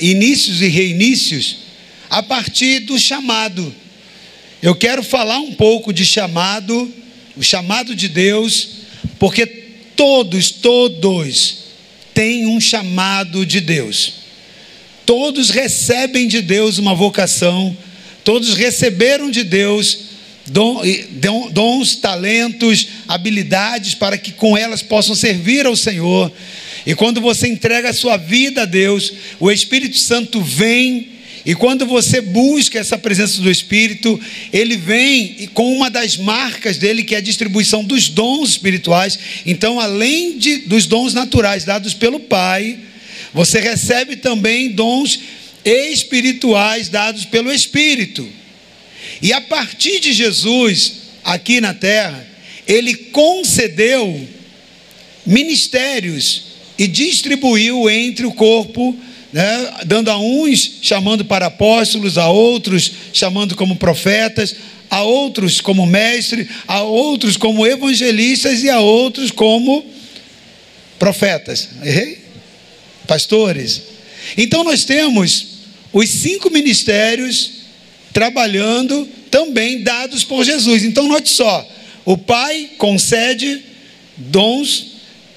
inícios e reinícios a partir do chamado. Eu quero falar um pouco de chamado, o chamado de Deus, porque todos, todos têm um chamado de Deus. Todos recebem de Deus uma vocação, todos receberam de Deus dons, talentos, habilidades para que com elas possam servir ao Senhor. E quando você entrega a sua vida a Deus, o Espírito Santo vem e quando você busca essa presença do Espírito, ele vem com uma das marcas dele, que é a distribuição dos dons espirituais. Então, além de, dos dons naturais dados pelo Pai, você recebe também dons espirituais dados pelo Espírito. E a partir de Jesus, aqui na terra, ele concedeu ministérios e distribuiu entre o corpo né, dando a uns chamando para apóstolos, a outros chamando como profetas, a outros como mestre, a outros como evangelistas e a outros como profetas. Errei? Pastores. Então nós temos os cinco ministérios trabalhando também dados por Jesus. Então note só, o Pai concede dons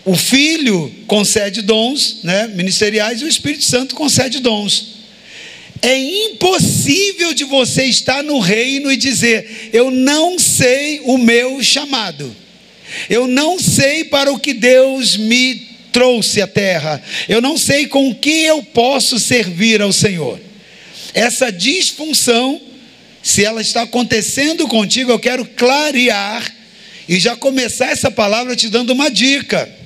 o Filho concede dons né, ministeriais e o Espírito Santo concede dons. É impossível de você estar no reino e dizer: Eu não sei o meu chamado, eu não sei para o que Deus me trouxe à terra, eu não sei com que eu posso servir ao Senhor. Essa disfunção, se ela está acontecendo contigo, eu quero clarear e já começar essa palavra te dando uma dica.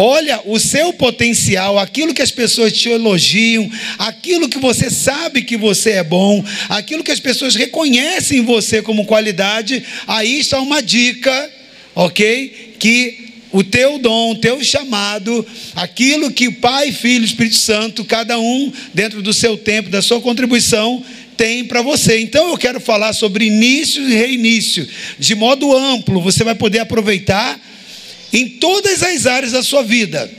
Olha o seu potencial, aquilo que as pessoas te elogiam, aquilo que você sabe que você é bom, aquilo que as pessoas reconhecem em você como qualidade, aí está uma dica, ok? Que o teu dom, o teu chamado, aquilo que Pai, Filho Espírito Santo, cada um dentro do seu tempo, da sua contribuição, tem para você. Então eu quero falar sobre início e reinício, de modo amplo, você vai poder aproveitar em todas as áreas da sua vida.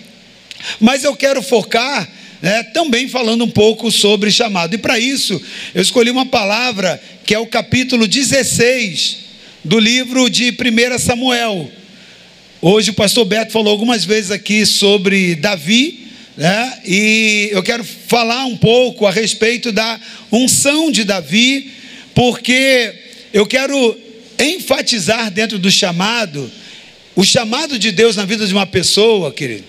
Mas eu quero focar né, também falando um pouco sobre chamado. E para isso, eu escolhi uma palavra que é o capítulo 16 do livro de 1 Samuel. Hoje o pastor Beto falou algumas vezes aqui sobre Davi, né, e eu quero falar um pouco a respeito da unção de Davi, porque eu quero enfatizar dentro do chamado o chamado de Deus na vida de uma pessoa, querido,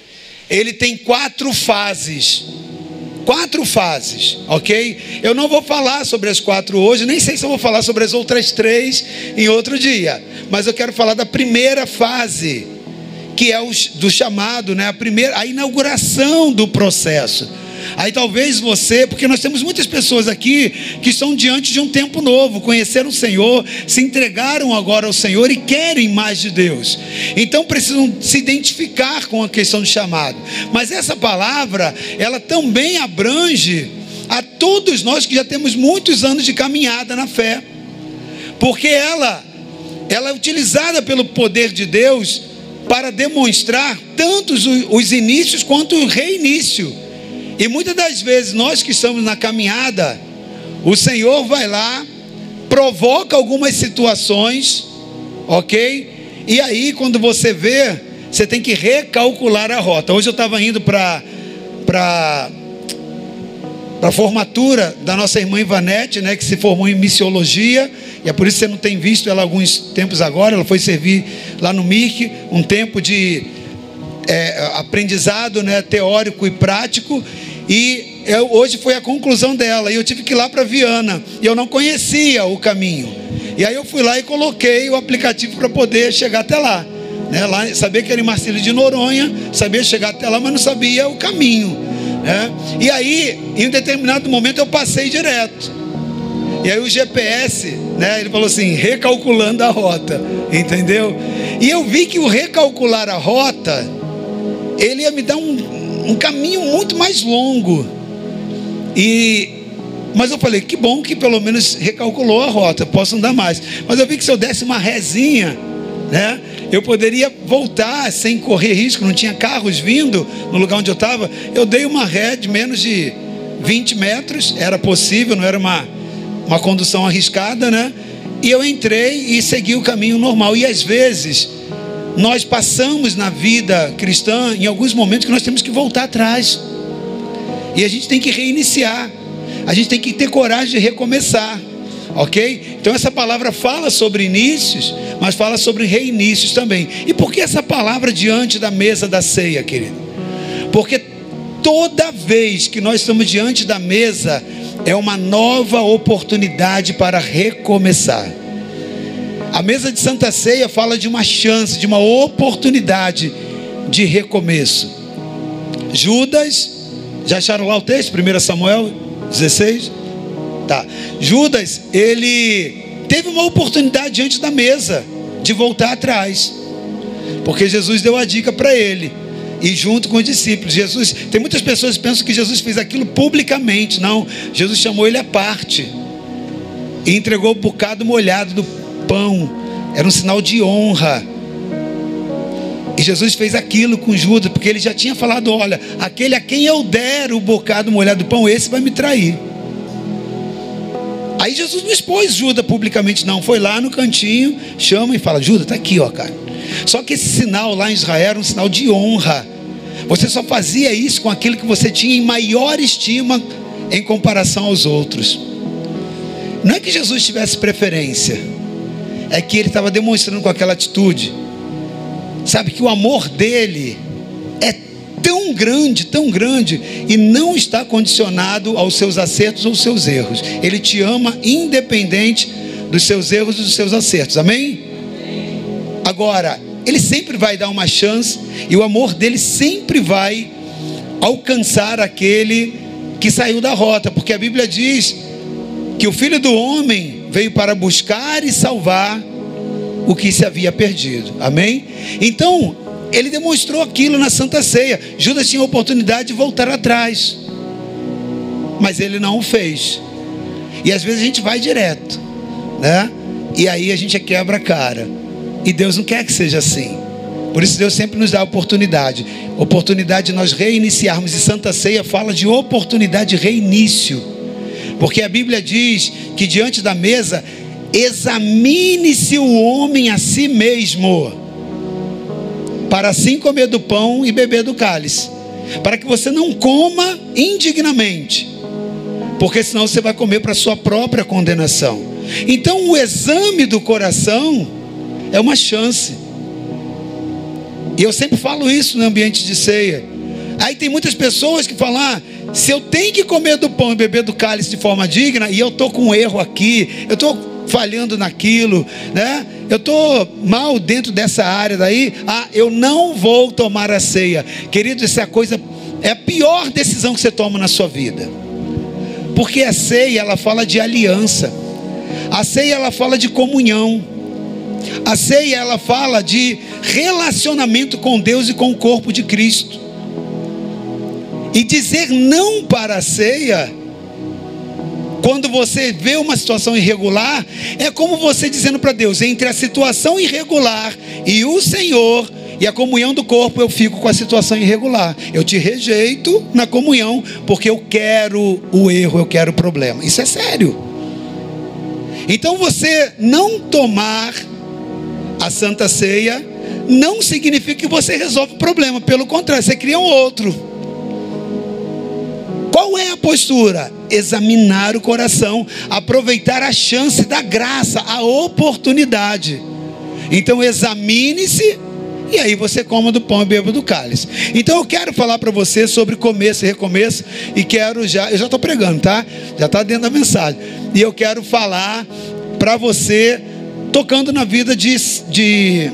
ele tem quatro fases. Quatro fases, ok? Eu não vou falar sobre as quatro hoje, nem sei se eu vou falar sobre as outras três em outro dia, mas eu quero falar da primeira fase, que é o do chamado, né? A primeira, a inauguração do processo. Aí talvez você, porque nós temos muitas pessoas aqui que estão diante de um tempo novo, conheceram o Senhor, se entregaram agora ao Senhor e querem mais de Deus. Então precisam se identificar com a questão do chamado. Mas essa palavra, ela também abrange a todos nós que já temos muitos anos de caminhada na fé. Porque ela ela é utilizada pelo poder de Deus para demonstrar tanto os inícios quanto o reinício. E muitas das vezes nós que estamos na caminhada, o Senhor vai lá, provoca algumas situações, ok? E aí, quando você vê, você tem que recalcular a rota. Hoje eu estava indo para para a formatura da nossa irmã Ivanete, né, que se formou em missiologia, e é por isso que você não tem visto ela alguns tempos agora. Ela foi servir lá no MIC, um tempo de é, aprendizado né, teórico e prático, e eu, hoje foi a conclusão dela. E eu tive que ir lá para Viana. E eu não conhecia o caminho. E aí eu fui lá e coloquei o aplicativo para poder chegar até lá. Né? lá sabia que era em Marcílio de Noronha, sabia chegar até lá, mas não sabia o caminho. Né? E aí, em um determinado momento, eu passei direto. E aí o GPS, né, ele falou assim, recalculando a rota, entendeu? E eu vi que o recalcular a rota, ele ia me dar um, um caminho muito mais longo. E mas eu falei, que bom que pelo menos recalculou a rota, posso andar mais. Mas eu vi que se eu desse uma rezinha, né, eu poderia voltar sem correr risco, não tinha carros vindo no lugar onde eu estava. Eu dei uma ré de menos de 20 metros, era possível, não era uma, uma condução arriscada, né? E eu entrei e segui o caminho normal. E às vezes, nós passamos na vida cristã em alguns momentos que nós temos que voltar atrás. E a gente tem que reiniciar. A gente tem que ter coragem de recomeçar. Ok? Então essa palavra fala sobre inícios, mas fala sobre reinícios também. E por que essa palavra diante da mesa da ceia, querido? Porque toda vez que nós estamos diante da mesa, é uma nova oportunidade para recomeçar. A mesa de Santa Ceia fala de uma chance, de uma oportunidade de recomeço. Judas, já acharam lá o texto? 1 Samuel 16? Tá. Judas, ele teve uma oportunidade diante da mesa de voltar atrás. Porque Jesus deu a dica para ele e junto com os discípulos. Jesus, tem muitas pessoas que pensam que Jesus fez aquilo publicamente. Não, Jesus chamou ele à parte e entregou o um bocado molhado do pão. Era um sinal de honra. E Jesus fez aquilo com Judas, porque ele já tinha falado: olha, aquele a quem eu der o bocado molhado do pão, esse vai me trair. Aí Jesus não expôs Judas publicamente, não. Foi lá no cantinho, chama e fala: Judas, está aqui, ó, cara. Só que esse sinal lá em Israel era um sinal de honra. Você só fazia isso com aquilo que você tinha em maior estima em comparação aos outros. Não é que Jesus tivesse preferência, é que ele estava demonstrando com aquela atitude, sabe, que o amor dele é tão grande, tão grande, e não está condicionado aos seus acertos ou seus erros. Ele te ama independente dos seus erros e dos seus acertos. Amém? Agora, ele sempre vai dar uma chance e o amor dele sempre vai alcançar aquele que saiu da rota, porque a Bíblia diz que o filho do homem veio para buscar e salvar o que se havia perdido. Amém? Então, ele demonstrou aquilo na Santa Ceia. Judas tinha a oportunidade de voltar atrás, mas ele não o fez. E às vezes a gente vai direto, né? E aí a gente quebra a cara. E Deus não quer que seja assim. Por isso Deus sempre nos dá oportunidade. Oportunidade de nós reiniciarmos. E Santa Ceia fala de oportunidade de reinício. Porque a Bíblia diz que diante da mesa, examine-se o homem a si mesmo para assim comer do pão e beber do cálice, para que você não coma indignamente, porque senão você vai comer para sua própria condenação. Então, o exame do coração é uma chance. E eu sempre falo isso no ambiente de ceia. Aí tem muitas pessoas que falam: ah, se eu tenho que comer do pão e beber do cálice de forma digna, e eu estou com um erro aqui, eu estou falhando naquilo, né? Eu estou mal dentro dessa área daí, ah, eu não vou tomar a ceia. Querido, isso é coisa, é a pior decisão que você toma na sua vida. Porque a ceia, ela fala de aliança. A ceia, ela fala de comunhão. A ceia, ela fala de relacionamento com Deus e com o corpo de Cristo. E dizer não para a ceia quando você vê uma situação irregular, é como você dizendo para Deus: entre a situação irregular e o Senhor e a comunhão do corpo, eu fico com a situação irregular. Eu te rejeito na comunhão, porque eu quero o erro, eu quero o problema. Isso é sério. Então você não tomar a santa ceia não significa que você resolve o problema, pelo contrário, você cria um outro. Qual é a postura? Examinar o coração, aproveitar a chance da graça, a oportunidade. Então examine-se e aí você coma do pão e beba do cálice. Então eu quero falar para você sobre começo e recomeço e quero já, eu já estou pregando, tá? Já está dentro da mensagem. E eu quero falar para você tocando na vida de, de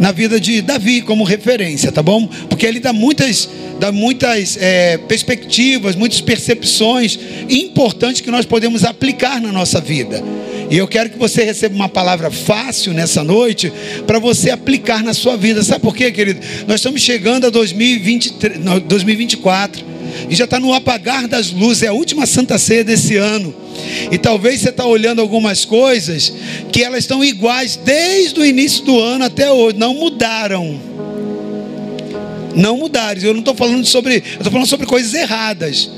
na vida de Davi como referência, tá bom? Porque ele dá muitas, dá muitas é, perspectivas, muitas percepções importantes que nós podemos aplicar na nossa vida. E eu quero que você receba uma palavra fácil nessa noite para você aplicar na sua vida. Sabe por quê, querido? Nós estamos chegando a 2023, 2024 e já está no apagar das luzes, é a última Santa Ceia desse ano. E talvez você está olhando algumas coisas que elas estão iguais desde o início do ano até hoje, não mudaram. Não mudaram. Eu não estou falando sobre, eu estou falando sobre coisas erradas.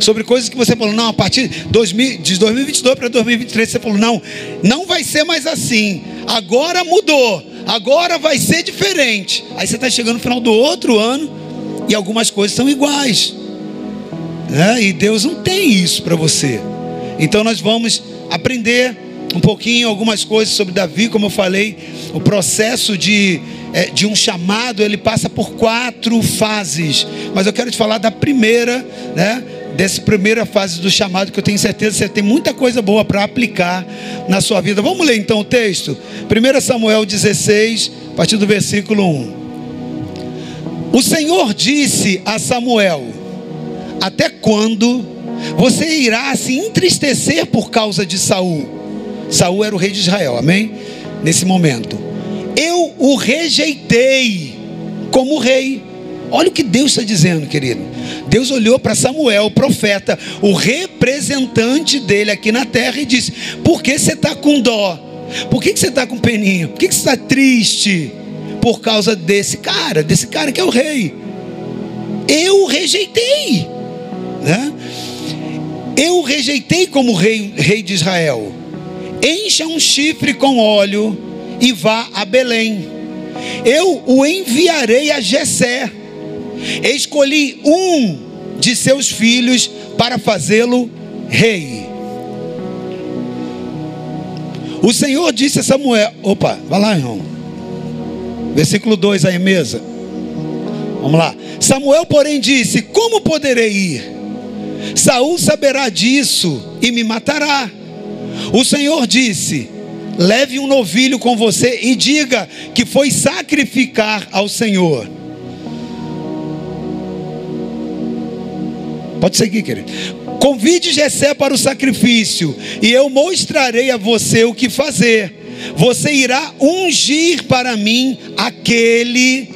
sobre coisas que você falou, não, a partir de 2022 para 2023 você falou, não, não vai ser mais assim. Agora mudou, agora vai ser diferente. Aí você está chegando no final do outro ano e algumas coisas são iguais. Né? E Deus não tem isso para você. Então nós vamos aprender um pouquinho algumas coisas sobre Davi, como eu falei, o processo de, é, de um chamado ele passa por quatro fases. Mas eu quero te falar da primeira, né? Dessa primeira fase do chamado, que eu tenho certeza que você tem muita coisa boa para aplicar na sua vida. Vamos ler então o texto? 1 Samuel 16, a partir do versículo 1. O Senhor disse a Samuel: Até quando você irá se entristecer por causa de Saul? Saul era o rei de Israel, amém? Nesse momento. Eu o rejeitei como rei. Olha o que Deus está dizendo, querido. Deus olhou para Samuel, o profeta, o representante dele aqui na terra, e disse: Por que você está com dó? Por que, você está com peninho? Por que, que você está triste? Por causa desse cara, desse cara que é o rei. Eu o rejeitei. Né? Eu o rejeitei como rei, rei de Israel. Encha um chifre com óleo e vá a Belém. Eu o enviarei a Jessé. Escolhi um de seus filhos para fazê-lo rei. O Senhor disse a Samuel: opa, vai lá, irmão. Versículo 2 aí, mesa. Vamos lá. Samuel, porém, disse: Como poderei ir? Saul saberá disso e me matará. O Senhor disse: Leve um novilho com você e diga que foi sacrificar ao Senhor. Pode seguir, querido. Convide Jessé para o sacrifício, e eu mostrarei a você o que fazer. Você irá ungir para mim aquele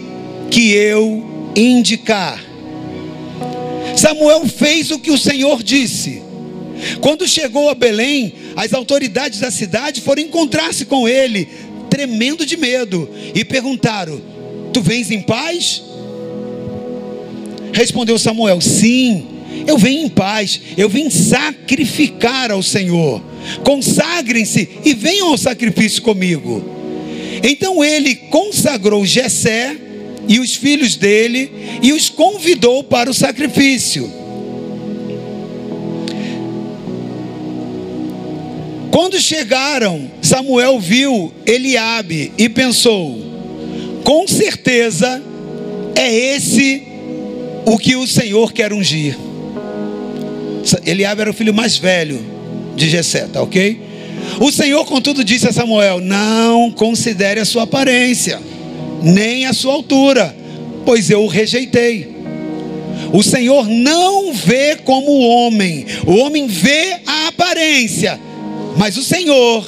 que eu indicar. Samuel fez o que o Senhor disse. Quando chegou a Belém, as autoridades da cidade foram encontrar-se com ele, tremendo de medo, e perguntaram: Tu vens em paz? Respondeu Samuel: Sim, eu venho em paz, eu vim sacrificar ao Senhor. Consagrem-se e venham ao sacrifício comigo. Então ele consagrou Jessé e os filhos dele e os convidou para o sacrifício. Quando chegaram, Samuel viu Eliabe e pensou: com certeza é esse o que o Senhor quer ungir. Eliabe era o filho mais velho de Jessé, tá ok? O Senhor, contudo, disse a Samuel: Não considere a sua aparência nem a sua altura, pois eu o rejeitei. O Senhor não vê como o homem, o homem vê a aparência, mas o Senhor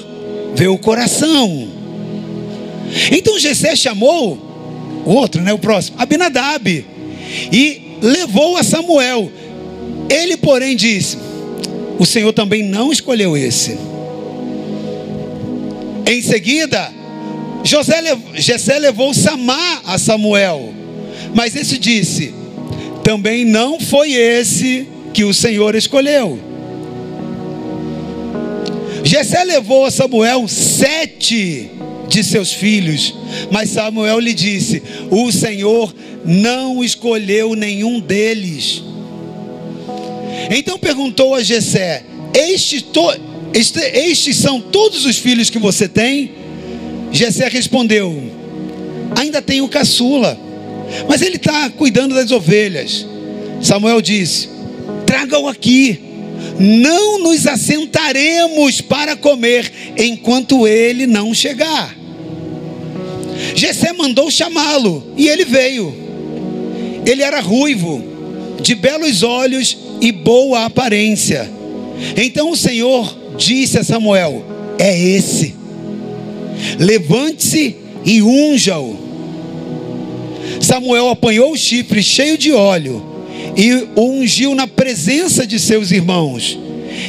vê o coração. Então Jessé chamou o outro, né, o próximo, Abinadab, e levou a Samuel. Ele, porém, disse: O Senhor também não escolheu esse. Em seguida, José, Jessé levou Samar a Samuel, mas esse disse: também não foi esse que o Senhor escolheu. Jessé levou a Samuel sete de seus filhos, mas Samuel lhe disse: O Senhor não escolheu nenhum deles. Então perguntou a Jessé: estes, este, estes são todos os filhos que você tem? Jessé respondeu: Ainda tenho caçula, mas ele está cuidando das ovelhas. Samuel disse: Traga-o aqui. Não nos assentaremos para comer enquanto ele não chegar. Jessé mandou chamá-lo e ele veio. Ele era ruivo, de belos olhos e boa aparência. Então o Senhor disse a Samuel: É esse Levante-se e unja-o. Samuel apanhou o chifre cheio de óleo e o ungiu na presença de seus irmãos.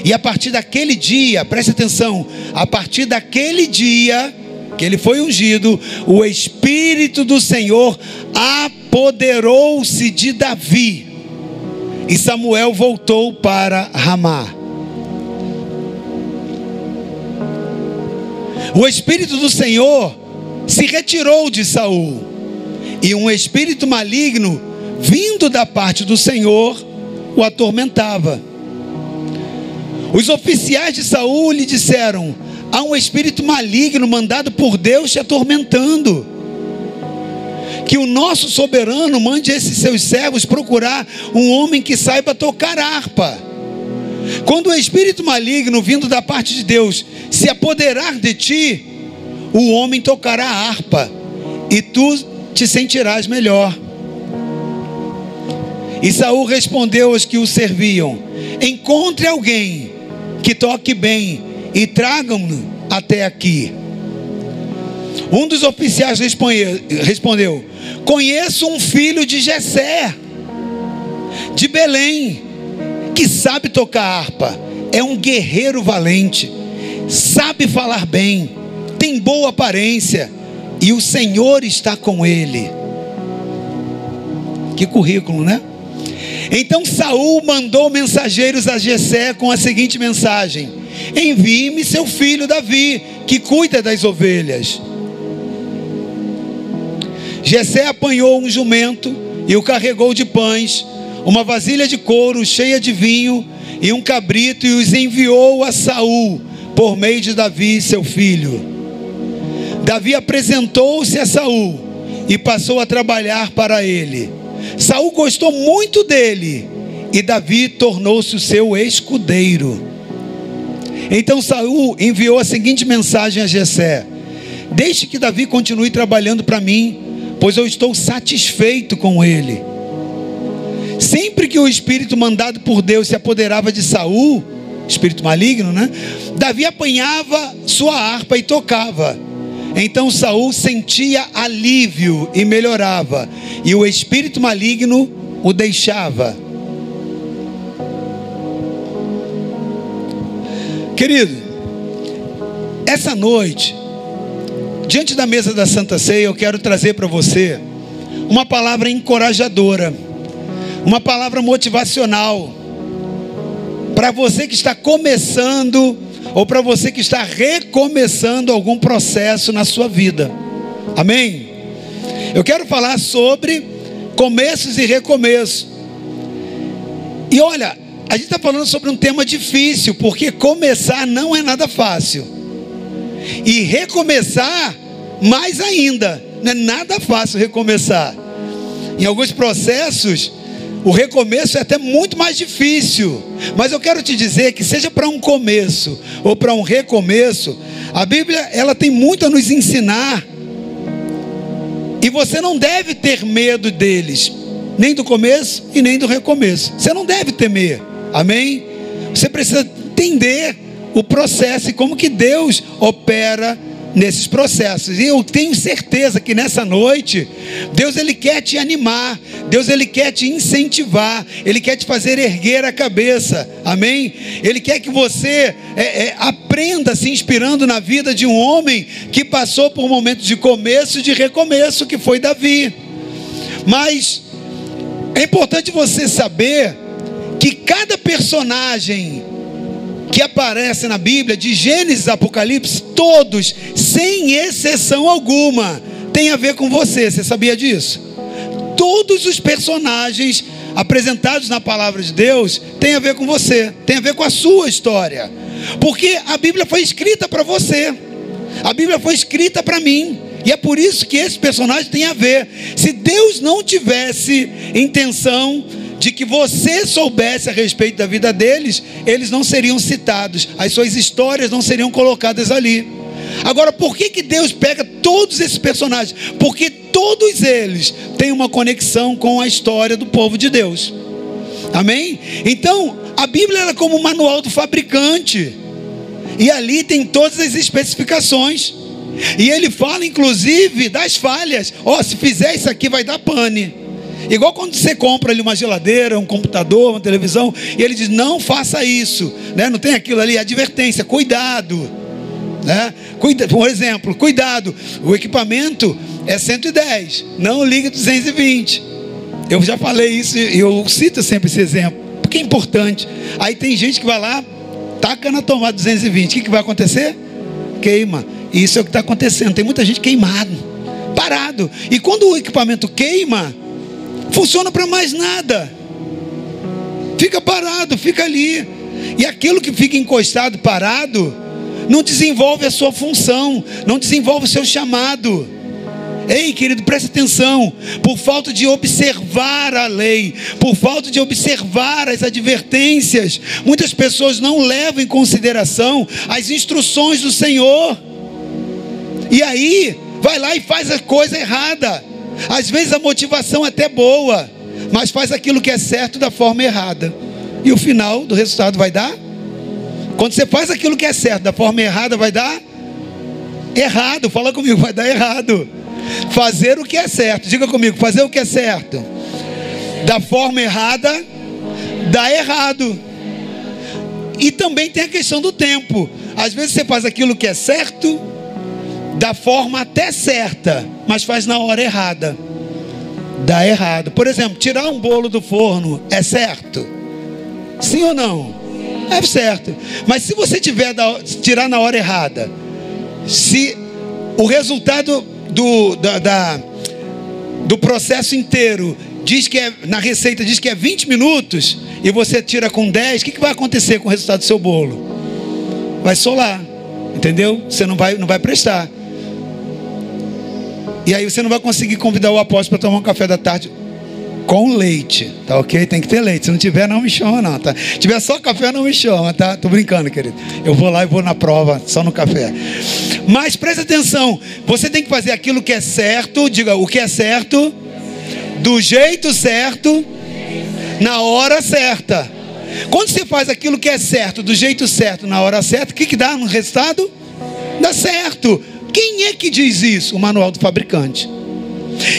E a partir daquele dia, preste atenção, a partir daquele dia que ele foi ungido, o Espírito do Senhor apoderou-se de Davi. E Samuel voltou para Ramá. O espírito do Senhor se retirou de Saul, e um espírito maligno vindo da parte do Senhor o atormentava. Os oficiais de Saul lhe disseram: Há um espírito maligno mandado por Deus te atormentando. Que o nosso soberano mande esses seus servos procurar um homem que saiba tocar harpa. Quando o espírito maligno vindo da parte de Deus se apoderar de ti, o homem tocará harpa e tu te sentirás melhor. E Saul respondeu aos que o serviam: Encontre alguém que toque bem e tragam-no até aqui. Um dos oficiais respondeu: Conheço um filho de Jessé, de Belém, que sabe tocar harpa, é um guerreiro valente, sabe falar bem, tem boa aparência, e o Senhor está com ele. Que currículo, né? Então Saul mandou mensageiros a Jessé com a seguinte mensagem: Envie-me seu filho Davi, que cuida das ovelhas. Jessé apanhou um jumento e o carregou de pães, uma vasilha de couro cheia de vinho e um cabrito e os enviou a Saul por meio de Davi, seu filho. Davi apresentou-se a Saul e passou a trabalhar para ele. Saul gostou muito dele e Davi tornou-se o seu escudeiro. Então Saul enviou a seguinte mensagem a Jessé: Deixe que Davi continue trabalhando para mim, pois eu estou satisfeito com ele. Sempre que o espírito mandado por Deus se apoderava de Saul, espírito maligno, né? Davi apanhava sua harpa e tocava. Então Saul sentia alívio e melhorava, e o espírito maligno o deixava. Querido, essa noite, diante da mesa da Santa Ceia, eu quero trazer para você uma palavra encorajadora, uma palavra motivacional, para você que está começando ou para você que está recomeçando algum processo na sua vida. Amém? Eu quero falar sobre começos e recomeço. E olha, a gente está falando sobre um tema difícil, porque começar não é nada fácil. E recomeçar, mais ainda, não é nada fácil recomeçar. Em alguns processos, o recomeço é até muito mais difícil. Mas eu quero te dizer que seja para um começo ou para um recomeço, a Bíblia ela tem muito a nos ensinar. E você não deve ter medo deles, nem do começo e nem do recomeço. Você não deve temer. Amém? Você precisa entender o processo e como que Deus opera nesses processos. E eu tenho certeza que nessa noite, Deus ele quer te animar, Deus ele quer te incentivar, ele quer te fazer erguer a cabeça. Amém? Ele quer que você é, é, aprenda se inspirando na vida de um homem que passou por momentos de começo e de recomeço, que foi Davi. Mas é importante você saber que cada personagem que aparece na Bíblia, de Gênesis a Apocalipse, todos, sem exceção alguma, tem a ver com você. Você sabia disso? Todos os personagens apresentados na palavra de Deus têm a ver com você, tem a ver com a sua história. Porque a Bíblia foi escrita para você. A Bíblia foi escrita para mim. E é por isso que esse personagem tem a ver. Se Deus não tivesse intenção de que você soubesse a respeito da vida deles, eles não seriam citados, as suas histórias não seriam colocadas ali. Agora, por que, que Deus pega todos esses personagens? Porque todos eles têm uma conexão com a história do povo de Deus. Amém? Então, a Bíblia é como um manual do fabricante. E ali tem todas as especificações. E ele fala, inclusive, das falhas. Ó, oh, se fizer isso aqui, vai dar pane. Igual quando você compra ali uma geladeira, um computador, uma televisão, e ele diz: não faça isso, né? não tem aquilo ali, advertência, cuidado. Né? Cuida, por exemplo, cuidado, o equipamento é 110, não ligue 220. Eu já falei isso e eu cito sempre esse exemplo. que é importante. Aí tem gente que vai lá, taca na tomada 220. O que, que vai acontecer? Queima. Isso é o que está acontecendo. Tem muita gente queimado, parado. E quando o equipamento queima, funciona para mais nada. Fica parado, fica ali. E aquilo que fica encostado, parado, não desenvolve a sua função, não desenvolve o seu chamado. Ei, querido, preste atenção. Por falta de observar a lei, por falta de observar as advertências, muitas pessoas não levam em consideração as instruções do Senhor. E aí, vai lá e faz a coisa errada. Às vezes a motivação é até boa, mas faz aquilo que é certo da forma errada. E o final do resultado vai dar? Quando você faz aquilo que é certo da forma errada, vai dar errado. Fala comigo, vai dar errado. Fazer o que é certo. Diga comigo, fazer o que é certo. Da forma errada, dá errado. E também tem a questão do tempo. Às vezes você faz aquilo que é certo, da forma até certa, mas faz na hora errada. Dá errado. Por exemplo, tirar um bolo do forno é certo? Sim ou não? É certo. Mas se você tiver da, tirar na hora errada, se o resultado do, da, da, do processo inteiro diz que é, na receita diz que é 20 minutos, e você tira com 10, o que, que vai acontecer com o resultado do seu bolo? Vai solar, entendeu? Você não vai, não vai prestar. E aí você não vai conseguir convidar o apóstolo para tomar um café da tarde com leite, tá ok? Tem que ter leite. Se não tiver, não me chama, não, tá? Se tiver só café, não me chama, tá? Tô brincando, querido. Eu vou lá e vou na prova, só no café. Mas preste atenção, você tem que fazer aquilo que é certo, diga o que é certo, do jeito certo, na hora certa. Quando você faz aquilo que é certo, do jeito certo, na hora certa, o que, que dá no resultado? Dá certo. Quem é que diz isso? O manual do fabricante.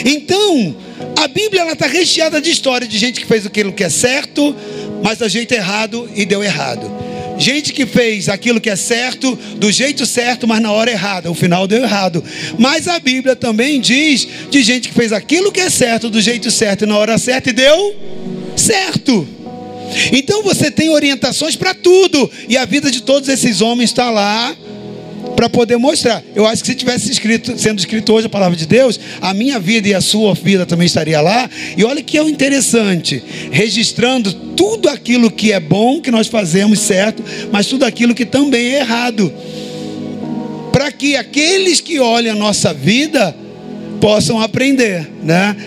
Então, a Bíblia está recheada de história de gente que fez aquilo que é certo, mas do jeito errado e deu errado. Gente que fez aquilo que é certo, do jeito certo, mas na hora errada, o final deu errado. Mas a Bíblia também diz de gente que fez aquilo que é certo, do jeito certo e na hora certa e deu certo. Então você tem orientações para tudo, e a vida de todos esses homens está lá para poder mostrar. Eu acho que se tivesse escrito, sendo escrito hoje a palavra de Deus, a minha vida e a sua vida também estaria lá. E olha que é o interessante, registrando tudo aquilo que é bom que nós fazemos certo, mas tudo aquilo que também é errado. Para que aqueles que olham a nossa vida possam aprender, né?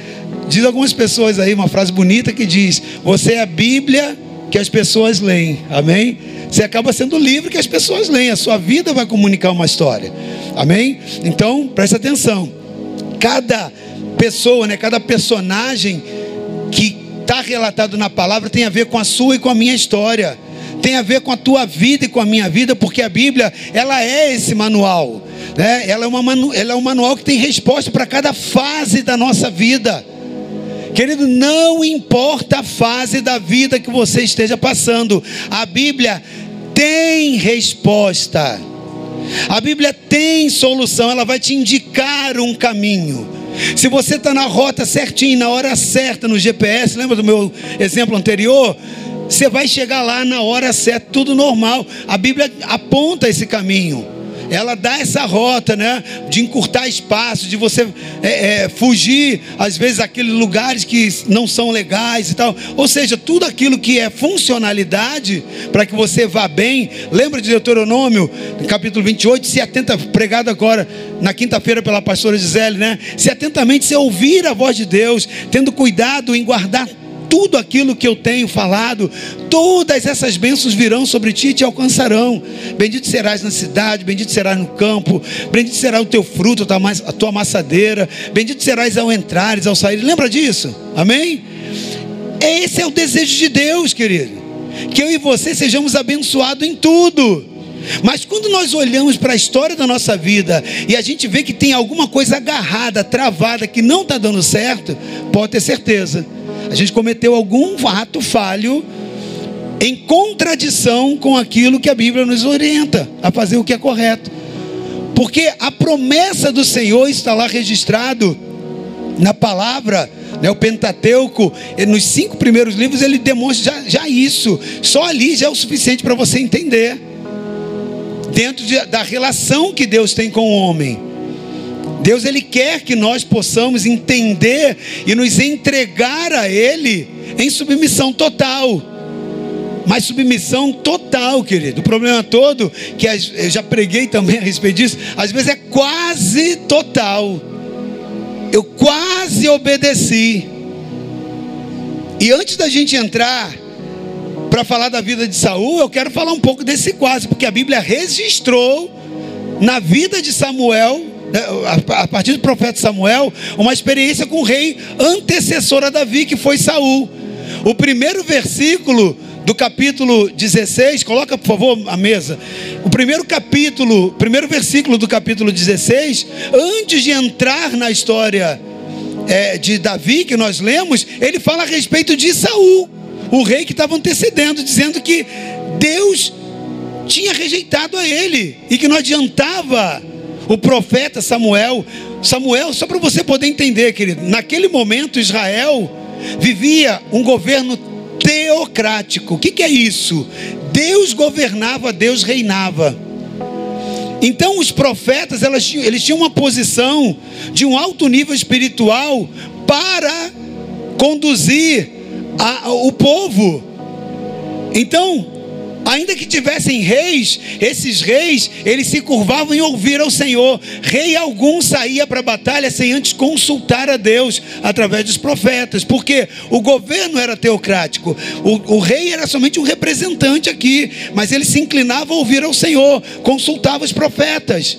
Diz algumas pessoas aí uma frase bonita que diz: "Você é a Bíblia que as pessoas leem". Amém? Você acaba sendo livre que as pessoas leem. A sua vida vai comunicar uma história. Amém? Então, preste atenção. Cada pessoa, né, cada personagem que está relatado na palavra tem a ver com a sua e com a minha história. Tem a ver com a tua vida e com a minha vida, porque a Bíblia, ela é esse manual. Né? Ela, é uma, ela é um manual que tem resposta para cada fase da nossa vida. Querido, não importa a fase da vida que você esteja passando, a Bíblia tem resposta. A Bíblia tem solução, ela vai te indicar um caminho. Se você está na rota certinha, na hora certa, no GPS, lembra do meu exemplo anterior? Você vai chegar lá na hora certa, tudo normal. A Bíblia aponta esse caminho ela dá essa rota, né? De encurtar espaço, de você é, é, fugir, às vezes, aqueles lugares que não são legais e tal. Ou seja, tudo aquilo que é funcionalidade para que você vá bem. Lembra de Deuteronômio, capítulo 28, se atenta, pregado agora na quinta-feira pela pastora Gisele, né? Se atentamente se ouvir a voz de Deus, tendo cuidado em guardar tudo aquilo que eu tenho falado, todas essas bênçãos virão sobre ti e te alcançarão. Bendito serás na cidade, bendito serás no campo, bendito será o teu fruto, a tua amassadeira, bendito serás ao entrares, ao sair. Lembra disso? Amém? Esse é o desejo de Deus, querido. Que eu e você sejamos abençoados em tudo. Mas quando nós olhamos para a história da nossa vida e a gente vê que tem alguma coisa agarrada, travada, que não está dando certo, pode ter certeza a gente cometeu algum ato falho em contradição com aquilo que a Bíblia nos orienta a fazer o que é correto. Porque a promessa do Senhor está lá registrado na palavra né, o Pentateuco, nos cinco primeiros livros, ele demonstra já, já isso. Só ali já é o suficiente para você entender. Dentro de, da relação que Deus tem com o homem. Deus ele quer que nós possamos entender e nos entregar a Ele em submissão total. Mas submissão total, querido. O problema todo, que eu já preguei também a respeito disso, às vezes é quase total. Eu quase obedeci. E antes da gente entrar para falar da vida de Saul, eu quero falar um pouco desse quase, porque a Bíblia registrou na vida de Samuel, né, a partir do profeta Samuel, uma experiência com o rei antecessor a Davi, que foi Saul. O primeiro versículo do capítulo 16, coloca por favor a mesa. O primeiro capítulo, primeiro versículo do capítulo 16, antes de entrar na história é, de Davi que nós lemos, ele fala a respeito de Saul, o rei que estava antecedendo, dizendo que Deus tinha rejeitado a ele e que não adiantava o profeta Samuel. Samuel, só para você poder entender, querido, naquele momento Israel vivia um governo teocrático. O que, que é isso? Deus governava, Deus reinava. Então os profetas, elas, eles tinham uma posição de um alto nível espiritual para conduzir a, o povo. Então, Ainda que tivessem reis, esses reis, eles se curvavam em ouvir ao Senhor. Rei algum saía para a batalha sem antes consultar a Deus através dos profetas, porque o governo era teocrático. O, o rei era somente um representante aqui, mas ele se inclinava a ouvir ao Senhor, consultava os profetas.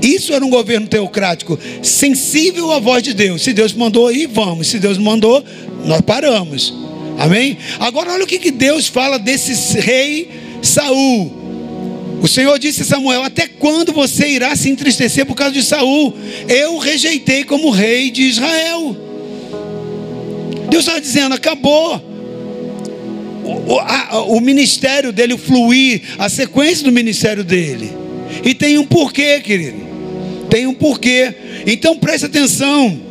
Isso era um governo teocrático, sensível à voz de Deus. Se Deus mandou aí, vamos. Se Deus mandou, nós paramos. Amém? Agora olha o que, Deus fala desse rei Saul. O Senhor disse a Samuel: Até quando você irá se entristecer por causa de Saul? Eu rejeitei como rei de Israel. Deus está dizendo: acabou. O, o, a, o ministério dele, o fluir, a sequência do ministério dele. E tem um porquê, querido. Tem um porquê. Então preste atenção.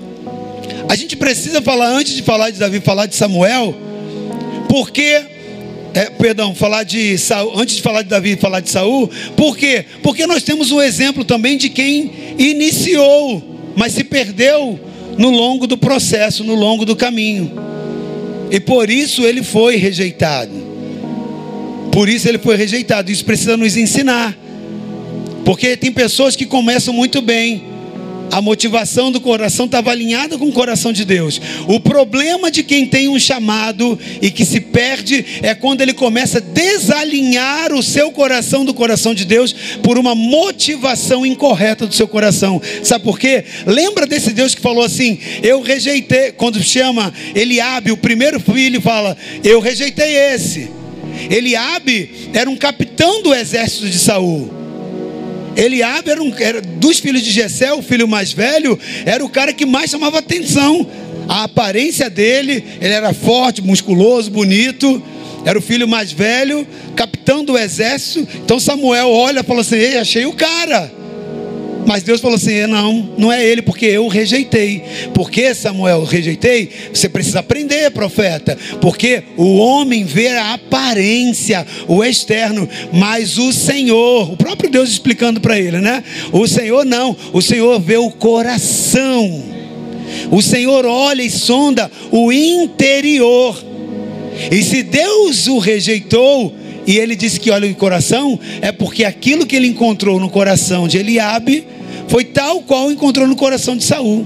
A gente precisa falar, antes de falar de Davi, falar de Samuel porque é, perdão, falar de Saul, antes de falar de Davi, falar de Saul, por quê? Porque nós temos um exemplo também de quem iniciou, mas se perdeu no longo do processo, no longo do caminho. E por isso ele foi rejeitado. Por isso ele foi rejeitado. Isso precisa nos ensinar. Porque tem pessoas que começam muito bem, a motivação do coração estava alinhada com o coração de Deus. O problema de quem tem um chamado e que se perde é quando ele começa a desalinhar o seu coração do coração de Deus por uma motivação incorreta do seu coração. Sabe por quê? Lembra desse Deus que falou assim: Eu rejeitei, quando chama Eliabe, o primeiro filho, fala: Eu rejeitei esse. Eliabe era um capitão do exército de Saul. Eliabe era, um, era dos filhos de Jessé, o filho mais velho, era o cara que mais chamava atenção. A aparência dele, ele era forte, musculoso, bonito, era o filho mais velho, capitão do exército. Então Samuel olha e fala assim: Ei, achei o cara. Mas Deus falou assim: não, não é ele, porque eu rejeitei. Por que Samuel rejeitei? Você precisa aprender, profeta. Porque o homem vê a aparência, o externo, mas o Senhor, o próprio Deus explicando para ele, né? O Senhor não, o Senhor vê o coração. O Senhor olha e sonda o interior. E se Deus o rejeitou, e ele disse que olha o coração, é porque aquilo que ele encontrou no coração de Eliabe foi tal qual encontrou no coração de Saul.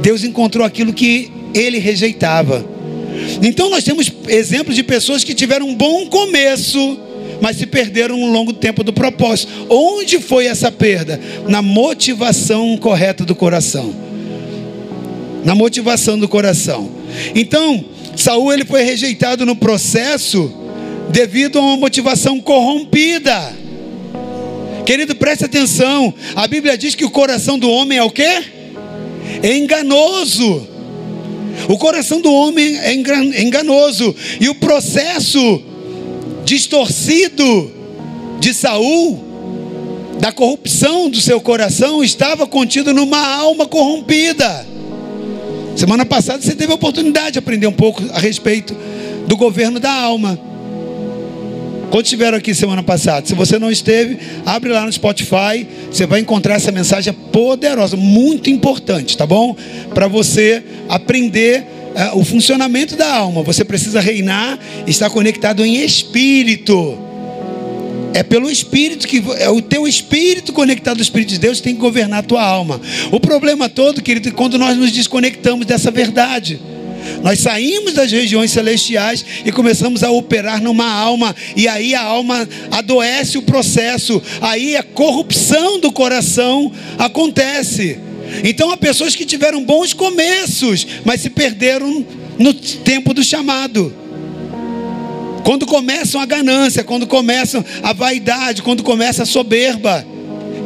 Deus encontrou aquilo que ele rejeitava. Então nós temos exemplos de pessoas que tiveram um bom começo, mas se perderam no longo tempo do propósito. Onde foi essa perda? Na motivação correta do coração. Na motivação do coração. Então, Saul ele foi rejeitado no processo devido a uma motivação corrompida. Querido, preste atenção. A Bíblia diz que o coração do homem é o quê? É enganoso. O coração do homem é enganoso. E o processo distorcido de Saul, da corrupção do seu coração, estava contido numa alma corrompida. Semana passada você teve a oportunidade de aprender um pouco a respeito do governo da alma. Quando estiveram aqui semana passada, se você não esteve, abre lá no Spotify, você vai encontrar essa mensagem poderosa, muito importante, tá bom? Para você aprender uh, o funcionamento da alma. Você precisa reinar, estar conectado em espírito. É pelo Espírito que é o teu espírito conectado ao Espírito de Deus tem que governar a tua alma. O problema todo, querido, é quando nós nos desconectamos dessa verdade. Nós saímos das regiões celestiais e começamos a operar numa alma, e aí a alma adoece o processo, aí a corrupção do coração acontece. Então há pessoas que tiveram bons começos, mas se perderam no tempo do chamado. Quando começam a ganância, quando começam a vaidade, quando começa a soberba.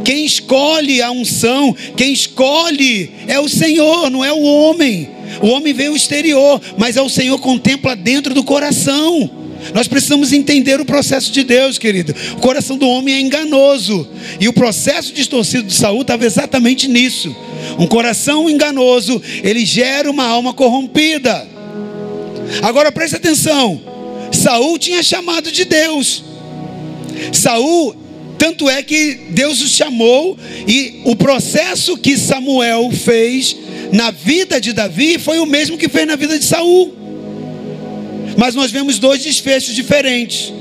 Quem escolhe a unção, quem escolhe é o Senhor, não é o homem. O homem vê o exterior, mas é o Senhor contempla dentro do coração. Nós precisamos entender o processo de Deus, querido. O coração do homem é enganoso. E o processo distorcido de Saul estava exatamente nisso. Um coração enganoso, ele gera uma alma corrompida. Agora preste atenção. Saul tinha chamado de Deus. Saul, tanto é que Deus o chamou e o processo que Samuel fez na vida de Davi foi o mesmo que fez na vida de Saul. Mas nós vemos dois desfechos diferentes.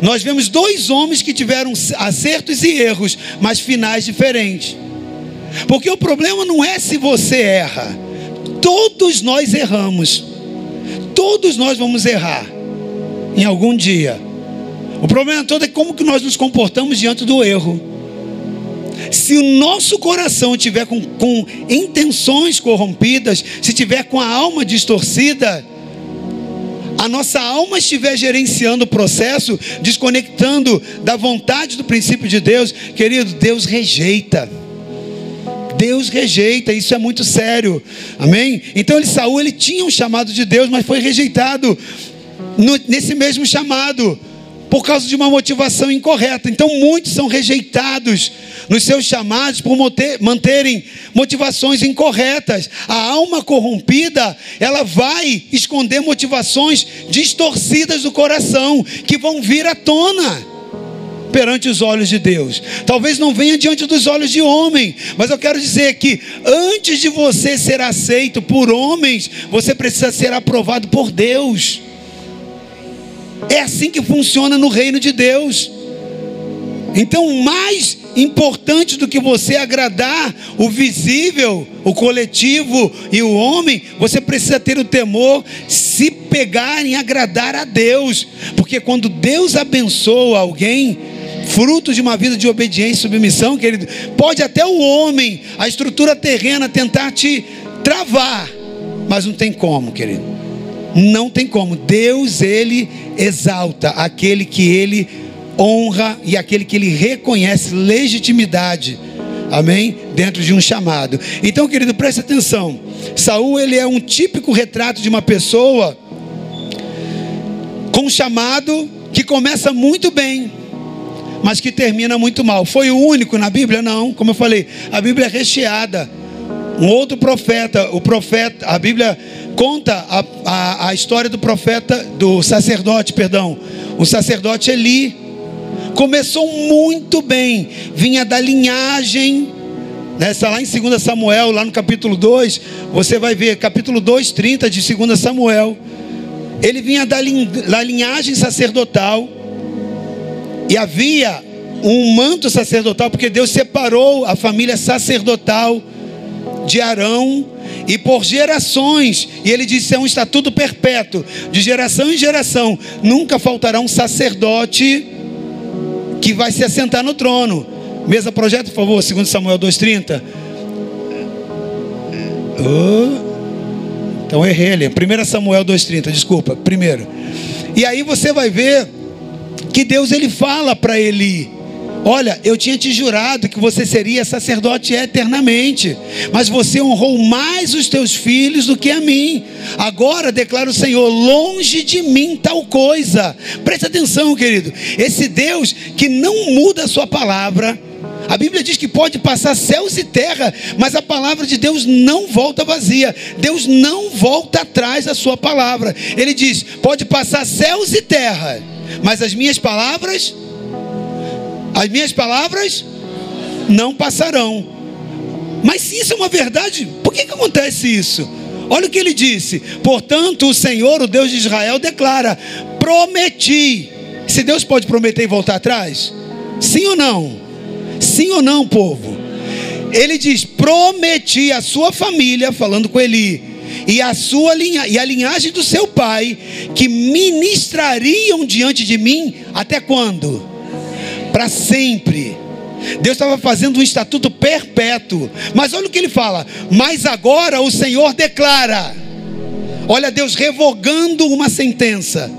Nós vemos dois homens que tiveram acertos e erros, mas finais diferentes. Porque o problema não é se você erra. Todos nós erramos. Todos nós vamos errar em algum dia. O problema todo é como que nós nos comportamos diante do erro. Se o nosso coração tiver com, com intenções corrompidas, se tiver com a alma distorcida, a nossa alma estiver gerenciando o processo, desconectando da vontade do princípio de Deus, querido, Deus rejeita. Deus rejeita, isso é muito sério. Amém? Então ele Saul, ele tinha um chamado de Deus, mas foi rejeitado no, nesse mesmo chamado por causa de uma motivação incorreta. Então muitos são rejeitados nos seus chamados por manterem motivações incorretas. A alma corrompida, ela vai esconder motivações distorcidas do coração que vão vir à tona perante os olhos de Deus. Talvez não venha diante dos olhos de homem, mas eu quero dizer que antes de você ser aceito por homens, você precisa ser aprovado por Deus. É assim que funciona no reino de Deus. Então, mais importante do que você agradar o visível, o coletivo e o homem, você precisa ter o temor se pegar em agradar a Deus, porque quando Deus abençoa alguém, fruto de uma vida de obediência e submissão, querido, pode até o homem, a estrutura terrena tentar te travar, mas não tem como, querido. Não tem como. Deus, ele exalta aquele que ele honra e aquele que ele reconhece legitimidade. Amém? Dentro de um chamado. Então, querido, preste atenção. Saul, ele é um típico retrato de uma pessoa com um chamado que começa muito bem, mas que termina muito mal. Foi o único na Bíblia? Não. Como eu falei, a Bíblia é recheada. Um outro profeta, o profeta, a Bíblia conta a, a, a história do profeta, do sacerdote, perdão, o sacerdote Eli começou muito bem, vinha da linhagem, né, está lá em 2 Samuel, lá no capítulo 2, você vai ver, capítulo 2, 30 de 2 Samuel. Ele vinha da, da linhagem sacerdotal, e havia um manto sacerdotal, porque Deus separou a família sacerdotal de Arão, e por gerações, e ele disse: é um estatuto perpétuo, de geração em geração, nunca faltará um sacerdote que vai se assentar no trono. Mesa projeto, por favor, segundo Samuel 2:30. Oh, então errei ali. 1 Samuel 2:30, desculpa, primeiro. E aí você vai ver que Deus ele fala para Eli: Olha, eu tinha te jurado que você seria sacerdote eternamente, mas você honrou mais os teus filhos do que a mim. Agora declara o Senhor: longe de mim tal coisa. Preste atenção, querido. Esse Deus que não muda a sua palavra, A Bíblia diz que pode passar céus e terra, mas a palavra de Deus não volta vazia. Deus não volta atrás da sua palavra. Ele diz: pode passar céus e terra, mas as minhas palavras, as minhas palavras não passarão. Mas se isso é uma verdade, por que, que acontece isso? Olha o que ele disse: portanto, o Senhor, o Deus de Israel, declara: prometi. Se Deus pode prometer e voltar atrás? Sim ou não? Sim ou não, povo? Ele diz: prometi a sua família, falando com Eli, e a sua linha, e a linhagem do seu pai, que ministrariam diante de mim até quando? Para sempre. Deus estava fazendo um estatuto perpétuo. Mas olha o que ele fala: Mas agora o Senhor declara. Olha Deus revogando uma sentença.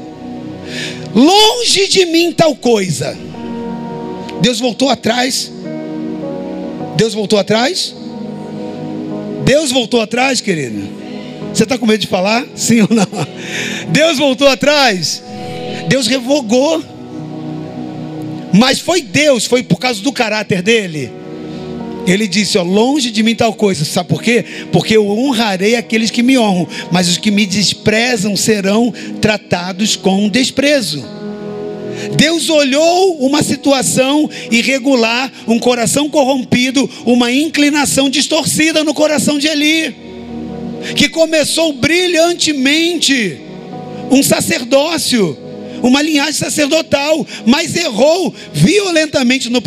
Longe de mim tal coisa. Deus voltou atrás. Deus voltou atrás? Deus voltou atrás, querido? Você está com medo de falar? Sim ou não? Deus voltou atrás. Deus revogou. Mas foi Deus, foi por causa do caráter dele. Ele disse: ó, longe de mim tal coisa. Sabe por quê? Porque eu honrarei aqueles que me honram, mas os que me desprezam serão tratados com desprezo. Deus olhou uma situação irregular, um coração corrompido, uma inclinação distorcida no coração de Eli, que começou brilhantemente um sacerdócio uma linhagem sacerdotal, mas errou violentamente no,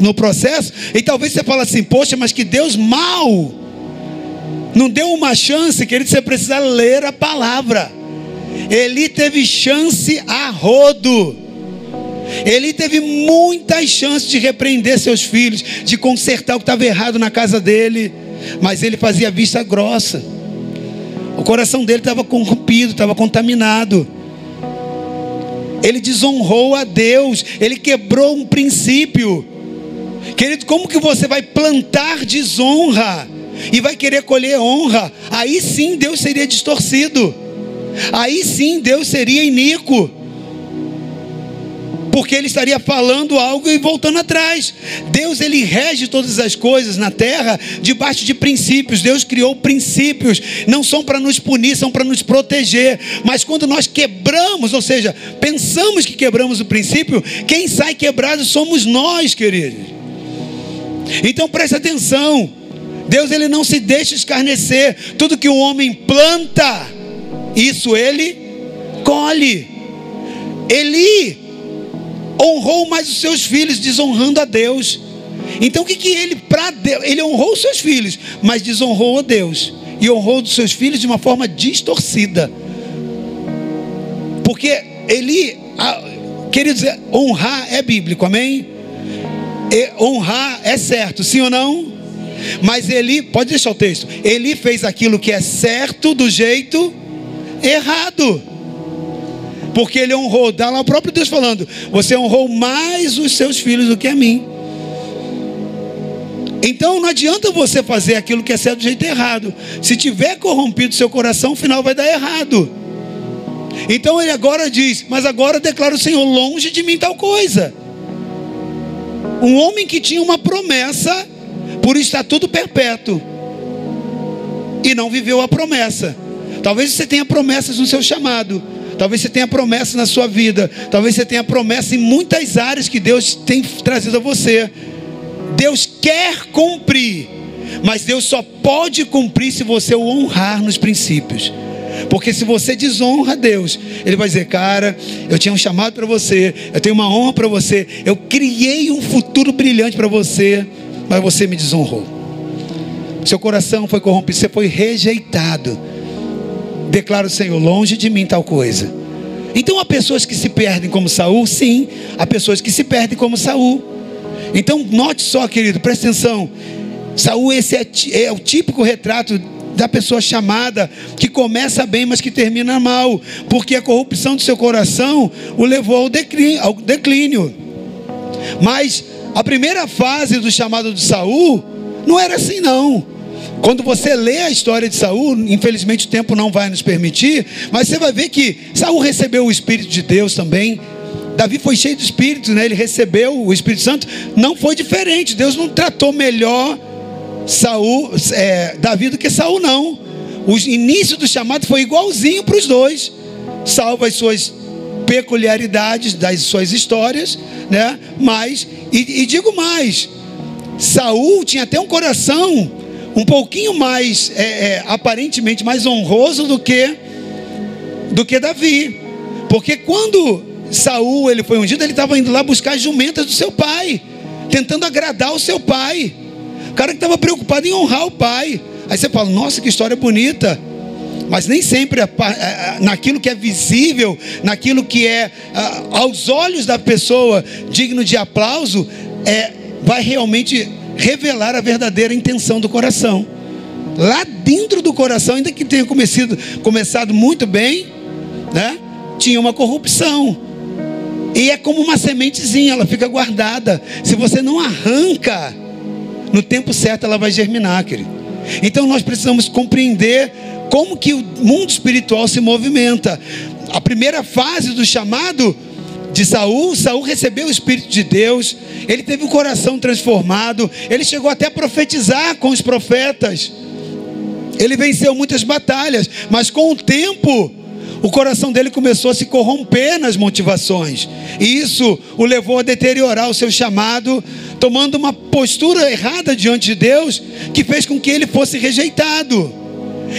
no processo. E talvez você fale assim: Poxa, mas que Deus mal, não deu uma chance, querido. Você precisa ler a palavra. Ele teve chance a rodo. Ele teve muitas chances de repreender seus filhos, de consertar o que estava errado na casa dele, mas ele fazia vista grossa. O coração dele estava corrompido, estava contaminado ele desonrou a Deus, ele quebrou um princípio. Querido, como que você vai plantar desonra e vai querer colher honra? Aí sim Deus seria distorcido. Aí sim Deus seria iníquo porque ele estaria falando algo e voltando atrás. Deus ele rege todas as coisas na terra debaixo de princípios. Deus criou princípios, não são para nos punir, são para nos proteger. Mas quando nós quebramos, ou seja, pensamos que quebramos o princípio, quem sai quebrado somos nós, queridos. Então preste atenção. Deus ele não se deixa escarnecer. Tudo que o homem planta, isso ele colhe. Eli honrou mais os seus filhos, desonrando a Deus. Então o que, que ele, para Deus, ele honrou os seus filhos, mas desonrou a Deus. E honrou os seus filhos de uma forma distorcida. Porque ele, queridos, honrar é bíblico, amém? E honrar é certo, sim ou não? Mas ele, pode deixar o texto, ele fez aquilo que é certo do jeito errado porque ele honrou, dá lá o próprio Deus falando: Você honrou mais os seus filhos do que a mim. Então não adianta você fazer aquilo que é certo do jeito errado. Se tiver corrompido seu coração, o final vai dar errado. Então ele agora diz: Mas agora declara o Senhor, longe de mim tal coisa. Um homem que tinha uma promessa por estatuto perpétuo e não viveu a promessa. Talvez você tenha promessas no seu chamado, Talvez você tenha promessa na sua vida. Talvez você tenha promessa em muitas áreas que Deus tem trazido a você. Deus quer cumprir, mas Deus só pode cumprir se você o honrar nos princípios. Porque se você desonra Deus, Ele vai dizer: Cara, eu tinha um chamado para você, eu tenho uma honra para você, eu criei um futuro brilhante para você, mas você me desonrou. Seu coração foi corrompido, você foi rejeitado declara o Senhor, longe de mim tal coisa. Então há pessoas que se perdem como Saul, sim, há pessoas que se perdem como Saul. Então note só, querido, presta atenção. Saul esse é, é o típico retrato da pessoa chamada que começa bem, mas que termina mal, porque a corrupção do seu coração o levou ao declínio. Ao declínio. Mas a primeira fase do chamado de Saul não era assim não. Quando você lê a história de Saul, infelizmente o tempo não vai nos permitir, mas você vai ver que Saul recebeu o Espírito de Deus também. Davi foi cheio do Espírito, né? ele recebeu o Espírito Santo, não foi diferente. Deus não tratou melhor Saul, é, Davi do que Saul, não. O início do chamado foi igualzinho para os dois, salvo as suas peculiaridades das suas histórias, né? Mas e, e digo mais, Saul tinha até um coração um pouquinho mais é, é, aparentemente mais honroso do que do que Davi, porque quando Saul ele foi ungido, ele estava indo lá buscar as jumentas do seu pai, tentando agradar o seu pai. O cara que estava preocupado em honrar o pai. Aí você fala, nossa, que história bonita. Mas nem sempre naquilo que é visível, naquilo que é aos olhos da pessoa digno de aplauso, é, vai realmente revelar a verdadeira intenção do coração. Lá dentro do coração, ainda que tenha começado, começado muito bem, né, tinha uma corrupção. E é como uma sementezinha, ela fica guardada. Se você não arranca, no tempo certo ela vai germinar, querido. Então nós precisamos compreender como que o mundo espiritual se movimenta. A primeira fase do chamado de Saul, Saul recebeu o Espírito de Deus, ele teve o coração transformado, ele chegou até a profetizar com os profetas. Ele venceu muitas batalhas, mas com o tempo o coração dele começou a se corromper nas motivações. E isso o levou a deteriorar o seu chamado, tomando uma postura errada diante de Deus, que fez com que ele fosse rejeitado.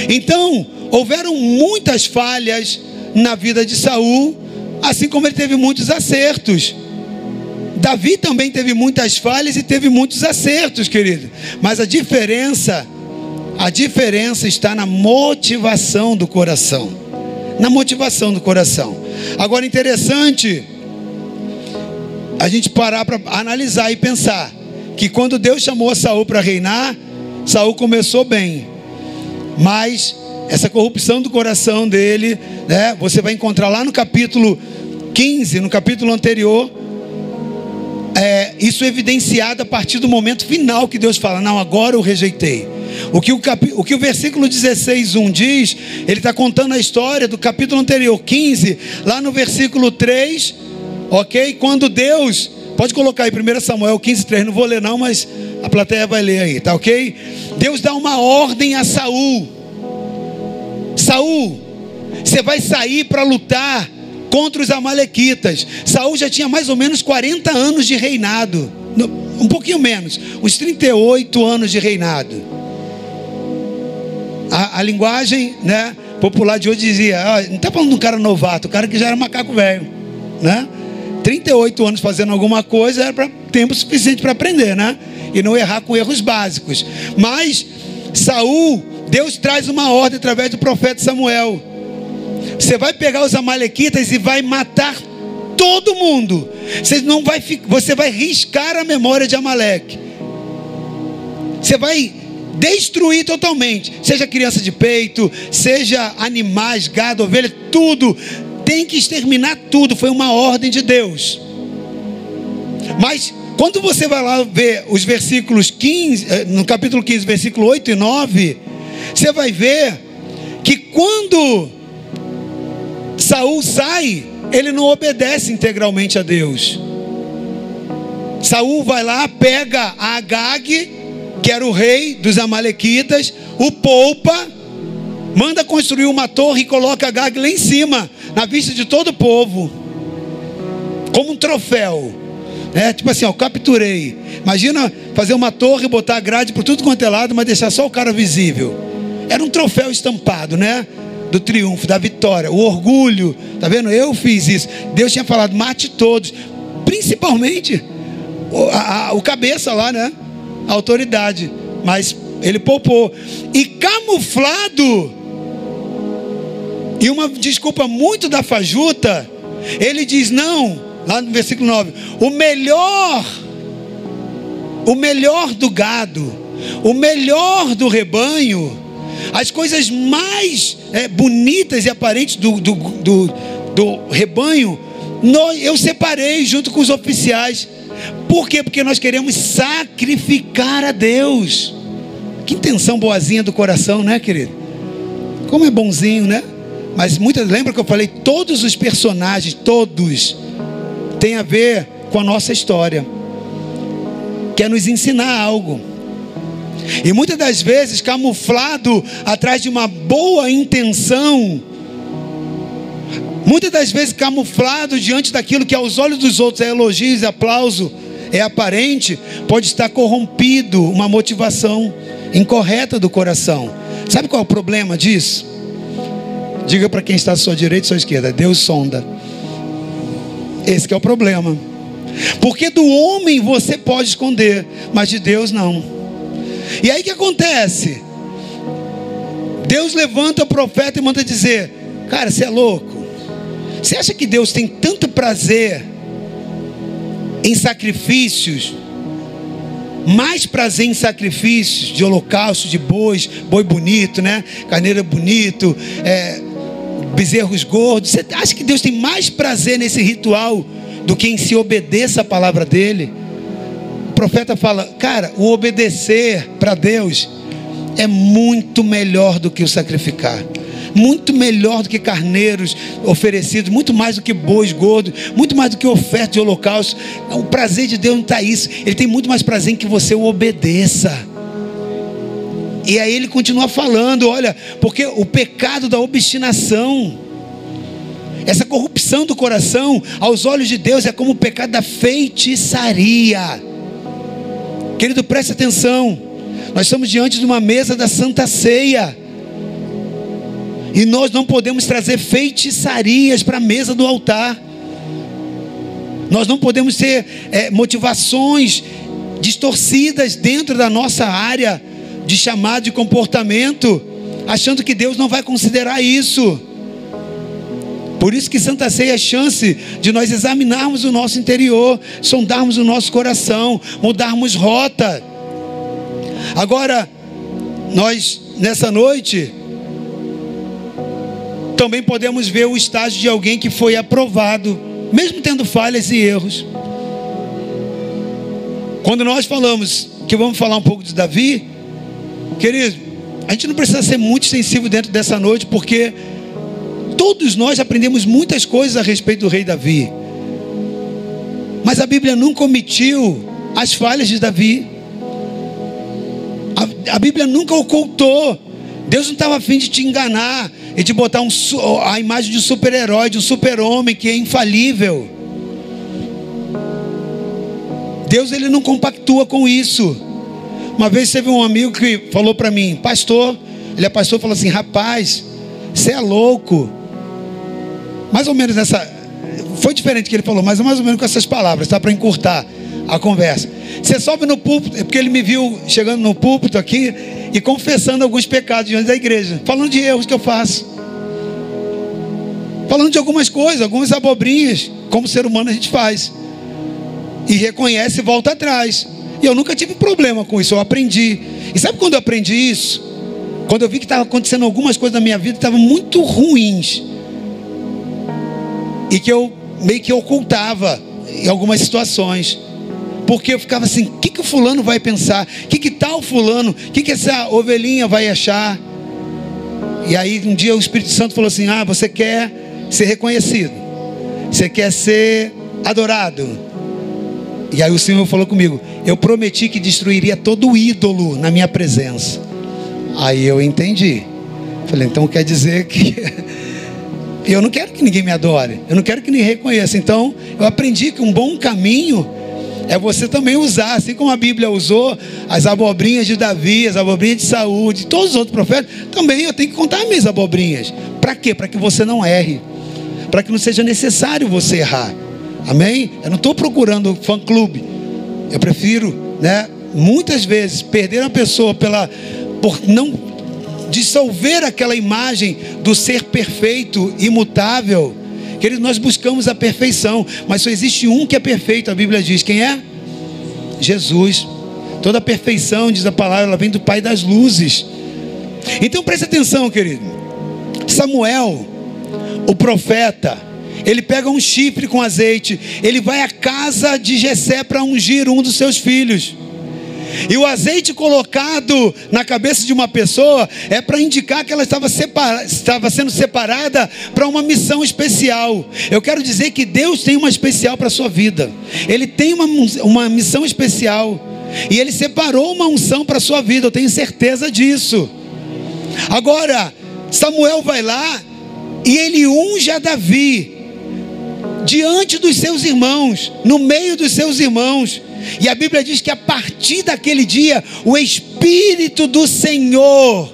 Então, houveram muitas falhas na vida de Saul, assim como ele teve muitos acertos. Davi também teve muitas falhas e teve muitos acertos, querido. Mas a diferença, a diferença está na motivação do coração na motivação do coração. Agora, interessante a gente parar para analisar e pensar que quando Deus chamou Saul para reinar, Saul começou bem, mas essa corrupção do coração dele, né, você vai encontrar lá no capítulo 15, no capítulo anterior, é, isso evidenciado a partir do momento final que Deus fala: Não, agora eu rejeitei. O que o, cap... o, que o versículo 16, 1 diz, ele está contando a história do capítulo anterior, 15, lá no versículo 3, ok? Quando Deus, pode colocar aí 1 Samuel 15, 3, não vou ler não, mas a plateia vai ler aí, tá ok? Deus dá uma ordem a Saul: Saul, você vai sair para lutar contra os Amalequitas. Saul já tinha mais ou menos 40 anos de reinado, um pouquinho menos, uns 38 anos de reinado. A, a linguagem né, popular de hoje dizia: ah, não está falando de um cara novato, o cara que já era macaco velho. Né? 38 anos fazendo alguma coisa era pra, tempo suficiente para aprender, né? E não errar com erros básicos. Mas Saul, Deus traz uma ordem através do profeta Samuel. Você vai pegar os amalequitas e vai matar todo mundo. Você não vai você vai riscar a memória de Amaleque. Você vai destruir totalmente, seja criança de peito, seja animais, gado, ovelha, tudo, tem que exterminar tudo, foi uma ordem de Deus. Mas quando você vai lá ver os versículos 15, eh, no capítulo 15, versículo 8 e 9, você vai ver que quando Saul sai, ele não obedece integralmente a Deus. Saul vai lá, pega a Agag, que era o rei dos Amalequitas, o poupa, manda construir uma torre e coloca Gag lá em cima, na vista de todo o povo, como um troféu. É tipo assim, ó, capturei. Imagina fazer uma torre, botar grade por tudo quanto é lado, mas deixar só o cara visível. Era um troféu estampado, né? Do triunfo, da vitória, o orgulho. Tá vendo? Eu fiz isso. Deus tinha falado, mate todos. Principalmente o, a, a, o cabeça lá, né? autoridade, mas ele poupou. E camuflado, e uma desculpa muito da fajuta, ele diz: não, lá no versículo 9: o melhor, o melhor do gado, o melhor do rebanho, as coisas mais é, bonitas e aparentes do, do, do, do rebanho, eu separei junto com os oficiais por quê? Porque nós queremos sacrificar a Deus. Que intenção boazinha do coração, né, querido? Como é bonzinho, né? Mas muitas, lembra que eu falei? Todos os personagens, todos, tem a ver com a nossa história, quer nos ensinar algo. E muitas das vezes, camuflado atrás de uma boa intenção, muitas das vezes camuflado diante daquilo que aos olhos dos outros é elogio e aplauso, é aparente, pode estar corrompido uma motivação incorreta do coração. Sabe qual é o problema disso? Diga para quem está à sua direita e à sua esquerda: Deus sonda. Esse é o problema. Porque do homem você pode esconder, mas de Deus não. E aí que acontece? Deus levanta o profeta e manda dizer: Cara, você é louco. Você acha que Deus tem tanto prazer em sacrifícios, mais prazer em sacrifícios de holocausto, de bois, boi bonito, né? Carneiro bonito, é, bezerros gordos. Você acha que Deus tem mais prazer nesse ritual do que em se obedeça a palavra dele? Profeta fala, cara, o obedecer para Deus é muito melhor do que o sacrificar muito melhor do que carneiros oferecidos, muito mais do que bois gordos, muito mais do que oferta de holocausto. O prazer de Deus não está isso. Ele tem muito mais prazer em que você o obedeça. E aí ele continua falando, olha, porque o pecado da obstinação, essa corrupção do coração, aos olhos de Deus, é como o pecado da feitiçaria. Querido, preste atenção. Nós estamos diante de uma mesa da Santa Ceia. E nós não podemos trazer feitiçarias para a mesa do altar. Nós não podemos ter é, motivações distorcidas dentro da nossa área de chamado de comportamento, achando que Deus não vai considerar isso. Por isso que Santa Ceia é a chance de nós examinarmos o nosso interior, sondarmos o nosso coração, mudarmos rota. Agora, nós nessa noite também podemos ver o estágio de alguém que foi aprovado, mesmo tendo falhas e erros. Quando nós falamos que vamos falar um pouco de Davi, querido, a gente não precisa ser muito sensível dentro dessa noite, porque todos nós aprendemos muitas coisas a respeito do rei Davi. Mas a Bíblia nunca omitiu as falhas de Davi. A, a Bíblia nunca ocultou. Deus não estava afim de te enganar e de botar um, a imagem de um super-herói, de um super-homem que é infalível. Deus ele não compactua com isso. Uma vez teve um amigo que falou para mim, pastor, ele é pastor, falou assim: rapaz, você é louco. Mais ou menos nessa. Foi diferente que ele falou, mas mais ou menos com essas palavras, tá? Para encurtar a conversa. Você sobe no púlpito, é porque ele me viu chegando no púlpito aqui e confessando alguns pecados diante da igreja, falando de erros que eu faço, falando de algumas coisas, algumas abobrinhas, como ser humano a gente faz, e reconhece e volta atrás. E eu nunca tive problema com isso, eu aprendi. E sabe quando eu aprendi isso? Quando eu vi que estava acontecendo algumas coisas na minha vida que estavam muito ruins, e que eu meio que ocultava em algumas situações. Porque eu ficava assim: o que, que o fulano vai pensar? O que, que tal fulano? O que, que essa ovelhinha vai achar? E aí um dia o Espírito Santo falou assim: Ah, você quer ser reconhecido, você quer ser adorado. E aí o Senhor falou comigo: Eu prometi que destruiria todo ídolo na minha presença. Aí eu entendi. Falei, então quer dizer que eu não quero que ninguém me adore, eu não quero que ninguém reconheça. Então eu aprendi que um bom caminho é você também usar, assim como a Bíblia usou as abobrinhas de Davi, as abobrinhas de saúde, de todos os outros profetas, também eu tenho que contar as minhas abobrinhas. Para quê? Para que você não erre, para que não seja necessário você errar. Amém? Eu não estou procurando fã-clube. Eu prefiro, né, muitas vezes, perder a pessoa pela, por não dissolver aquela imagem do ser perfeito, imutável Queridos, nós buscamos a perfeição, mas só existe um que é perfeito, a Bíblia diz: quem é? Jesus. Toda a perfeição, diz a palavra, ela vem do Pai das luzes. Então preste atenção, querido. Samuel, o profeta, ele pega um chifre com azeite, ele vai à casa de Jessé para ungir um dos seus filhos. E o azeite colocado na cabeça de uma pessoa é para indicar que ela estava, separa, estava sendo separada para uma missão especial. Eu quero dizer que Deus tem uma especial para a sua vida. Ele tem uma, uma missão especial. E Ele separou uma unção para a sua vida, eu tenho certeza disso. Agora, Samuel vai lá e ele unge a Davi diante dos seus irmãos, no meio dos seus irmãos. E a Bíblia diz que a partir daquele dia, o Espírito do Senhor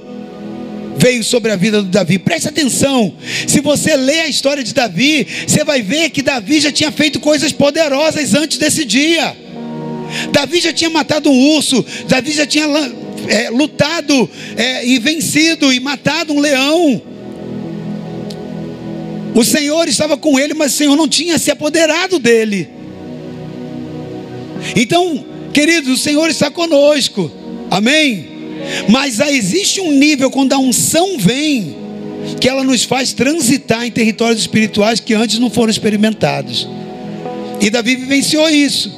veio sobre a vida do Davi. Preste atenção. Se você ler a história de Davi, você vai ver que Davi já tinha feito coisas poderosas antes desse dia. Davi já tinha matado um urso, Davi já tinha é, lutado é, e vencido e matado um leão. O Senhor estava com ele, mas o Senhor não tinha se apoderado dele. Então, queridos, o Senhor está conosco, amém? Mas existe um nível quando a unção vem, que ela nos faz transitar em territórios espirituais que antes não foram experimentados. E Davi vivenciou isso.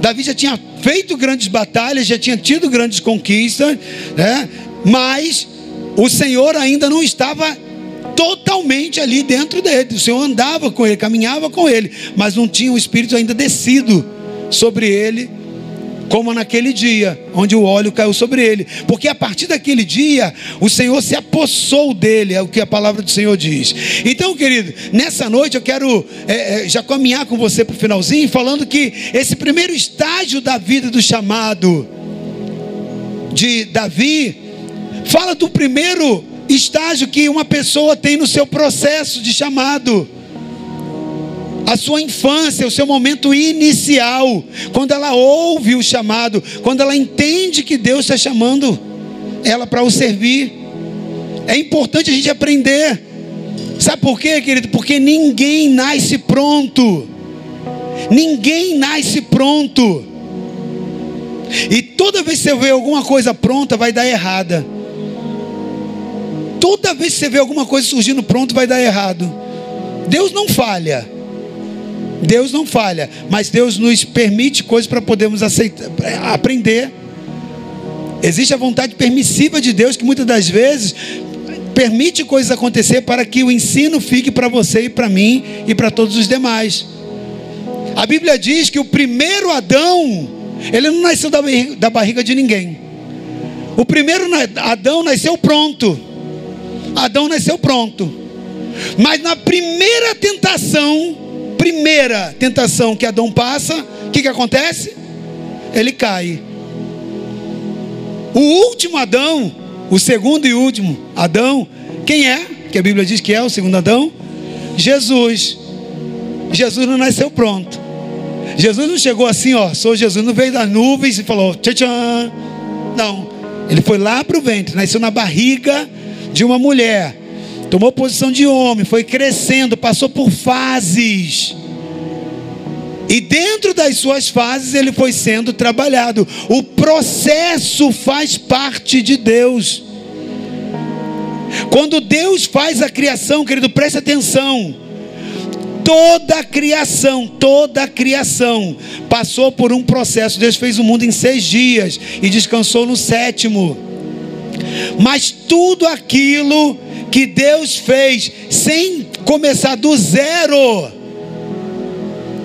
Davi já tinha feito grandes batalhas, já tinha tido grandes conquistas, né? mas o Senhor ainda não estava totalmente ali dentro dele. O Senhor andava com ele, caminhava com ele, mas não tinha o Espírito ainda descido sobre ele, como naquele dia, onde o óleo caiu sobre ele. Porque a partir daquele dia, o Senhor se apossou dele, é o que a palavra do Senhor diz. Então, querido, nessa noite eu quero é, é, já caminhar com você para o finalzinho, falando que esse primeiro estágio da vida do chamado de Davi, fala do primeiro estágio que uma pessoa tem no seu processo de chamado. A sua infância, o seu momento inicial, quando ela ouve o chamado, quando ela entende que Deus está chamando ela para o servir. É importante a gente aprender. Sabe por quê, querido? Porque ninguém nasce pronto. Ninguém nasce pronto. E toda vez que você vê alguma coisa pronta, vai dar errada. Toda vez que você vê alguma coisa surgindo pronto, vai dar errado. Deus não falha. Deus não falha, mas Deus nos permite coisas para podermos aceitar, aprender. Existe a vontade permissiva de Deus que muitas das vezes permite coisas acontecer para que o ensino fique para você e para mim e para todos os demais. A Bíblia diz que o primeiro Adão, ele não nasceu da barriga de ninguém. O primeiro Adão nasceu pronto. Adão nasceu pronto. Mas na primeira tentação, primeira tentação que Adão passa, o que, que acontece? Ele cai. O último Adão, o segundo e último Adão, quem é? Que a Bíblia diz que é o segundo Adão? Jesus. Jesus não nasceu pronto. Jesus não chegou assim, ó, sou Jesus, não veio das nuvens e falou, tchan. Não. Ele foi lá para o ventre, nasceu na barriga de uma mulher, tomou posição de homem, foi crescendo, passou por fases. E dentro das suas fases ele foi sendo trabalhado. O processo faz parte de Deus. Quando Deus faz a criação, querido, preste atenção. Toda a criação, toda a criação passou por um processo. Deus fez o mundo em seis dias e descansou no sétimo. Mas tudo aquilo que Deus fez sem começar do zero,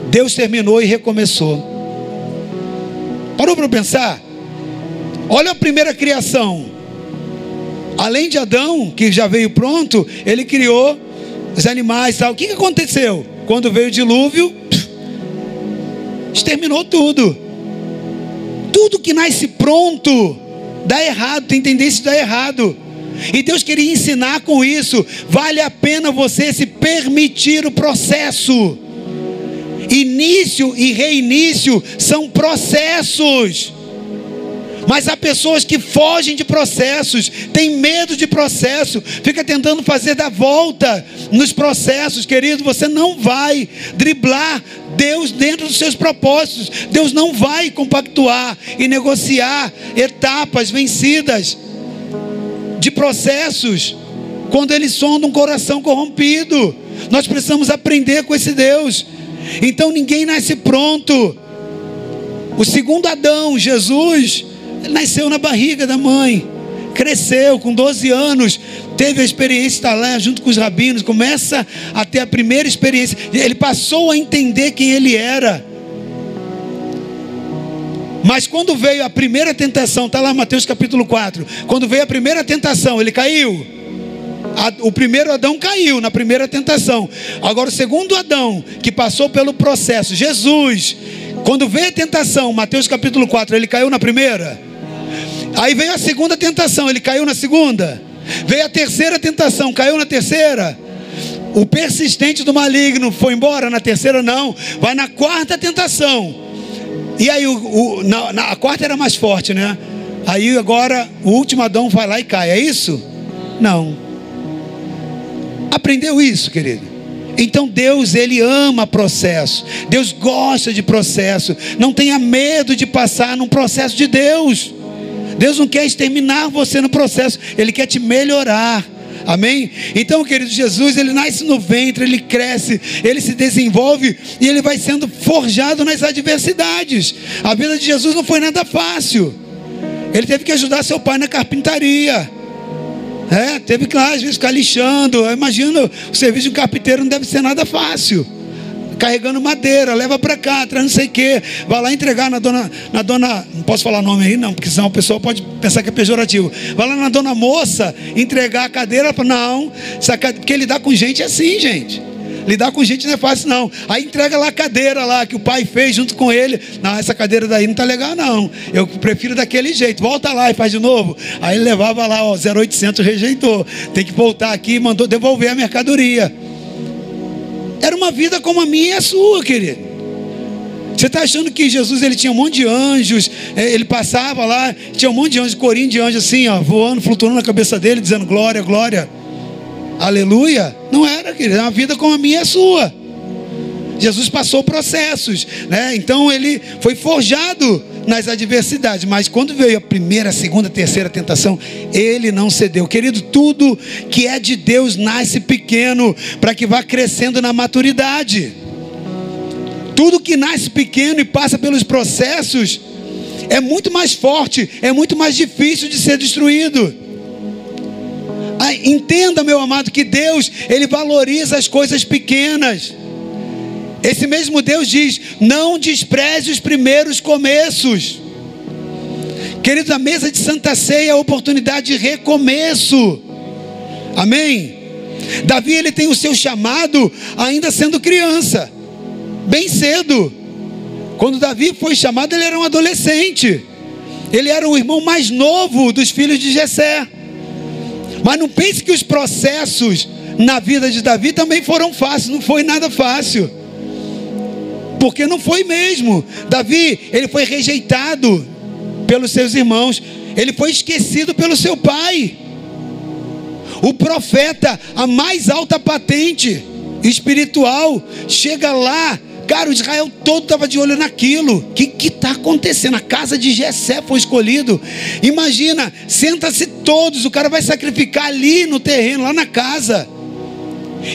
Deus terminou e recomeçou. Parou para pensar? Olha a primeira criação. Além de Adão, que já veio pronto, ele criou os animais tal. O que aconteceu? Quando veio o dilúvio, exterminou tudo. Tudo que nasce pronto dá errado, tem tendência de dar errado. E Deus queria ensinar com isso. Vale a pena você se permitir o processo. Início e reinício são processos. Mas há pessoas que fogem de processos, têm medo de processo, fica tentando fazer da volta nos processos, querido. Você não vai driblar Deus dentro dos seus propósitos. Deus não vai compactuar e negociar etapas vencidas de processos quando Ele sonda um coração corrompido. Nós precisamos aprender com esse Deus. Então ninguém nasce pronto. O segundo Adão, Jesus, Ele nasceu na barriga da mãe, cresceu com 12 anos, teve a experiência de lá junto com os rabinos, começa a ter a primeira experiência. Ele passou a entender quem ele era. Mas quando veio a primeira tentação, está lá Mateus capítulo 4. Quando veio a primeira tentação, ele caiu. o primeiro Adão caiu na primeira tentação. Agora, o segundo Adão, que passou pelo processo, Jesus, quando veio a tentação, Mateus capítulo 4, ele caiu na primeira. Aí veio a segunda tentação, ele caiu na segunda. Veio a terceira tentação, caiu na terceira. O persistente do maligno foi embora na terceira, não. Vai na quarta tentação. E aí, o, o na, na, a quarta era mais forte, né? Aí agora o último Adão vai lá e cai, é isso? Não. Aprendeu isso, querido? Então Deus, ele ama processo. Deus gosta de processo. Não tenha medo de passar num processo de Deus. Deus não quer exterminar você no processo, ele quer te melhorar. Amém? Então, querido Jesus, ele nasce no ventre, ele cresce, ele se desenvolve e ele vai sendo forjado nas adversidades. A vida de Jesus não foi nada fácil. Ele teve que ajudar seu pai na carpintaria. É, teve que lá, às vezes, ficar lixando. Imagina, o serviço de um carpinteiro não deve ser nada fácil. Carregando madeira, leva para cá, traz não sei o quê. Vai lá entregar na dona, na dona. Não posso falar nome aí, não, porque senão a pessoa pode pensar que é pejorativo. Vai lá na dona moça, entregar a cadeira. Não, porque lidar com gente é assim, gente. Lidar com gente não é fácil, não. Aí entrega lá a cadeira lá que o pai fez junto com ele. Não, essa cadeira daí não tá legal, não. Eu prefiro daquele jeito. Volta lá e faz de novo. Aí levava lá, ó, 0800 rejeitou. Tem que voltar aqui e mandou devolver a mercadoria. Era uma vida como a minha e a sua, querido. Você está achando que Jesus ele tinha um monte de anjos, é, ele passava lá, tinha um monte de anjos, corinho de anjos assim, ó, voando, flutuando na cabeça dele, dizendo glória, glória. Aleluia. Não era, querido, é uma vida como a minha e a sua. Jesus passou processos, né? Então ele foi forjado nas adversidades, mas quando veio a primeira, a segunda, a terceira tentação, ele não cedeu. Querido, tudo que é de Deus nasce pequeno para que vá crescendo na maturidade. Tudo que nasce pequeno e passa pelos processos é muito mais forte, é muito mais difícil de ser destruído. Entenda, meu amado, que Deus, Ele valoriza as coisas pequenas. Esse mesmo Deus diz: não despreze os primeiros começos. Queridos, a mesa de Santa Ceia é a oportunidade de recomeço. Amém? Davi, ele tem o seu chamado ainda sendo criança, bem cedo. Quando Davi foi chamado, ele era um adolescente. Ele era o irmão mais novo dos filhos de Jessé. Mas não pense que os processos na vida de Davi também foram fáceis, não foi nada fácil. Porque não foi mesmo. Davi, ele foi rejeitado pelos seus irmãos, ele foi esquecido pelo seu pai. O profeta, a mais alta patente espiritual, chega lá Cara, o Israel todo estava de olho naquilo. O que está acontecendo? A casa de Jessé foi escolhido. Imagina, senta-se todos, o cara vai sacrificar ali no terreno, lá na casa.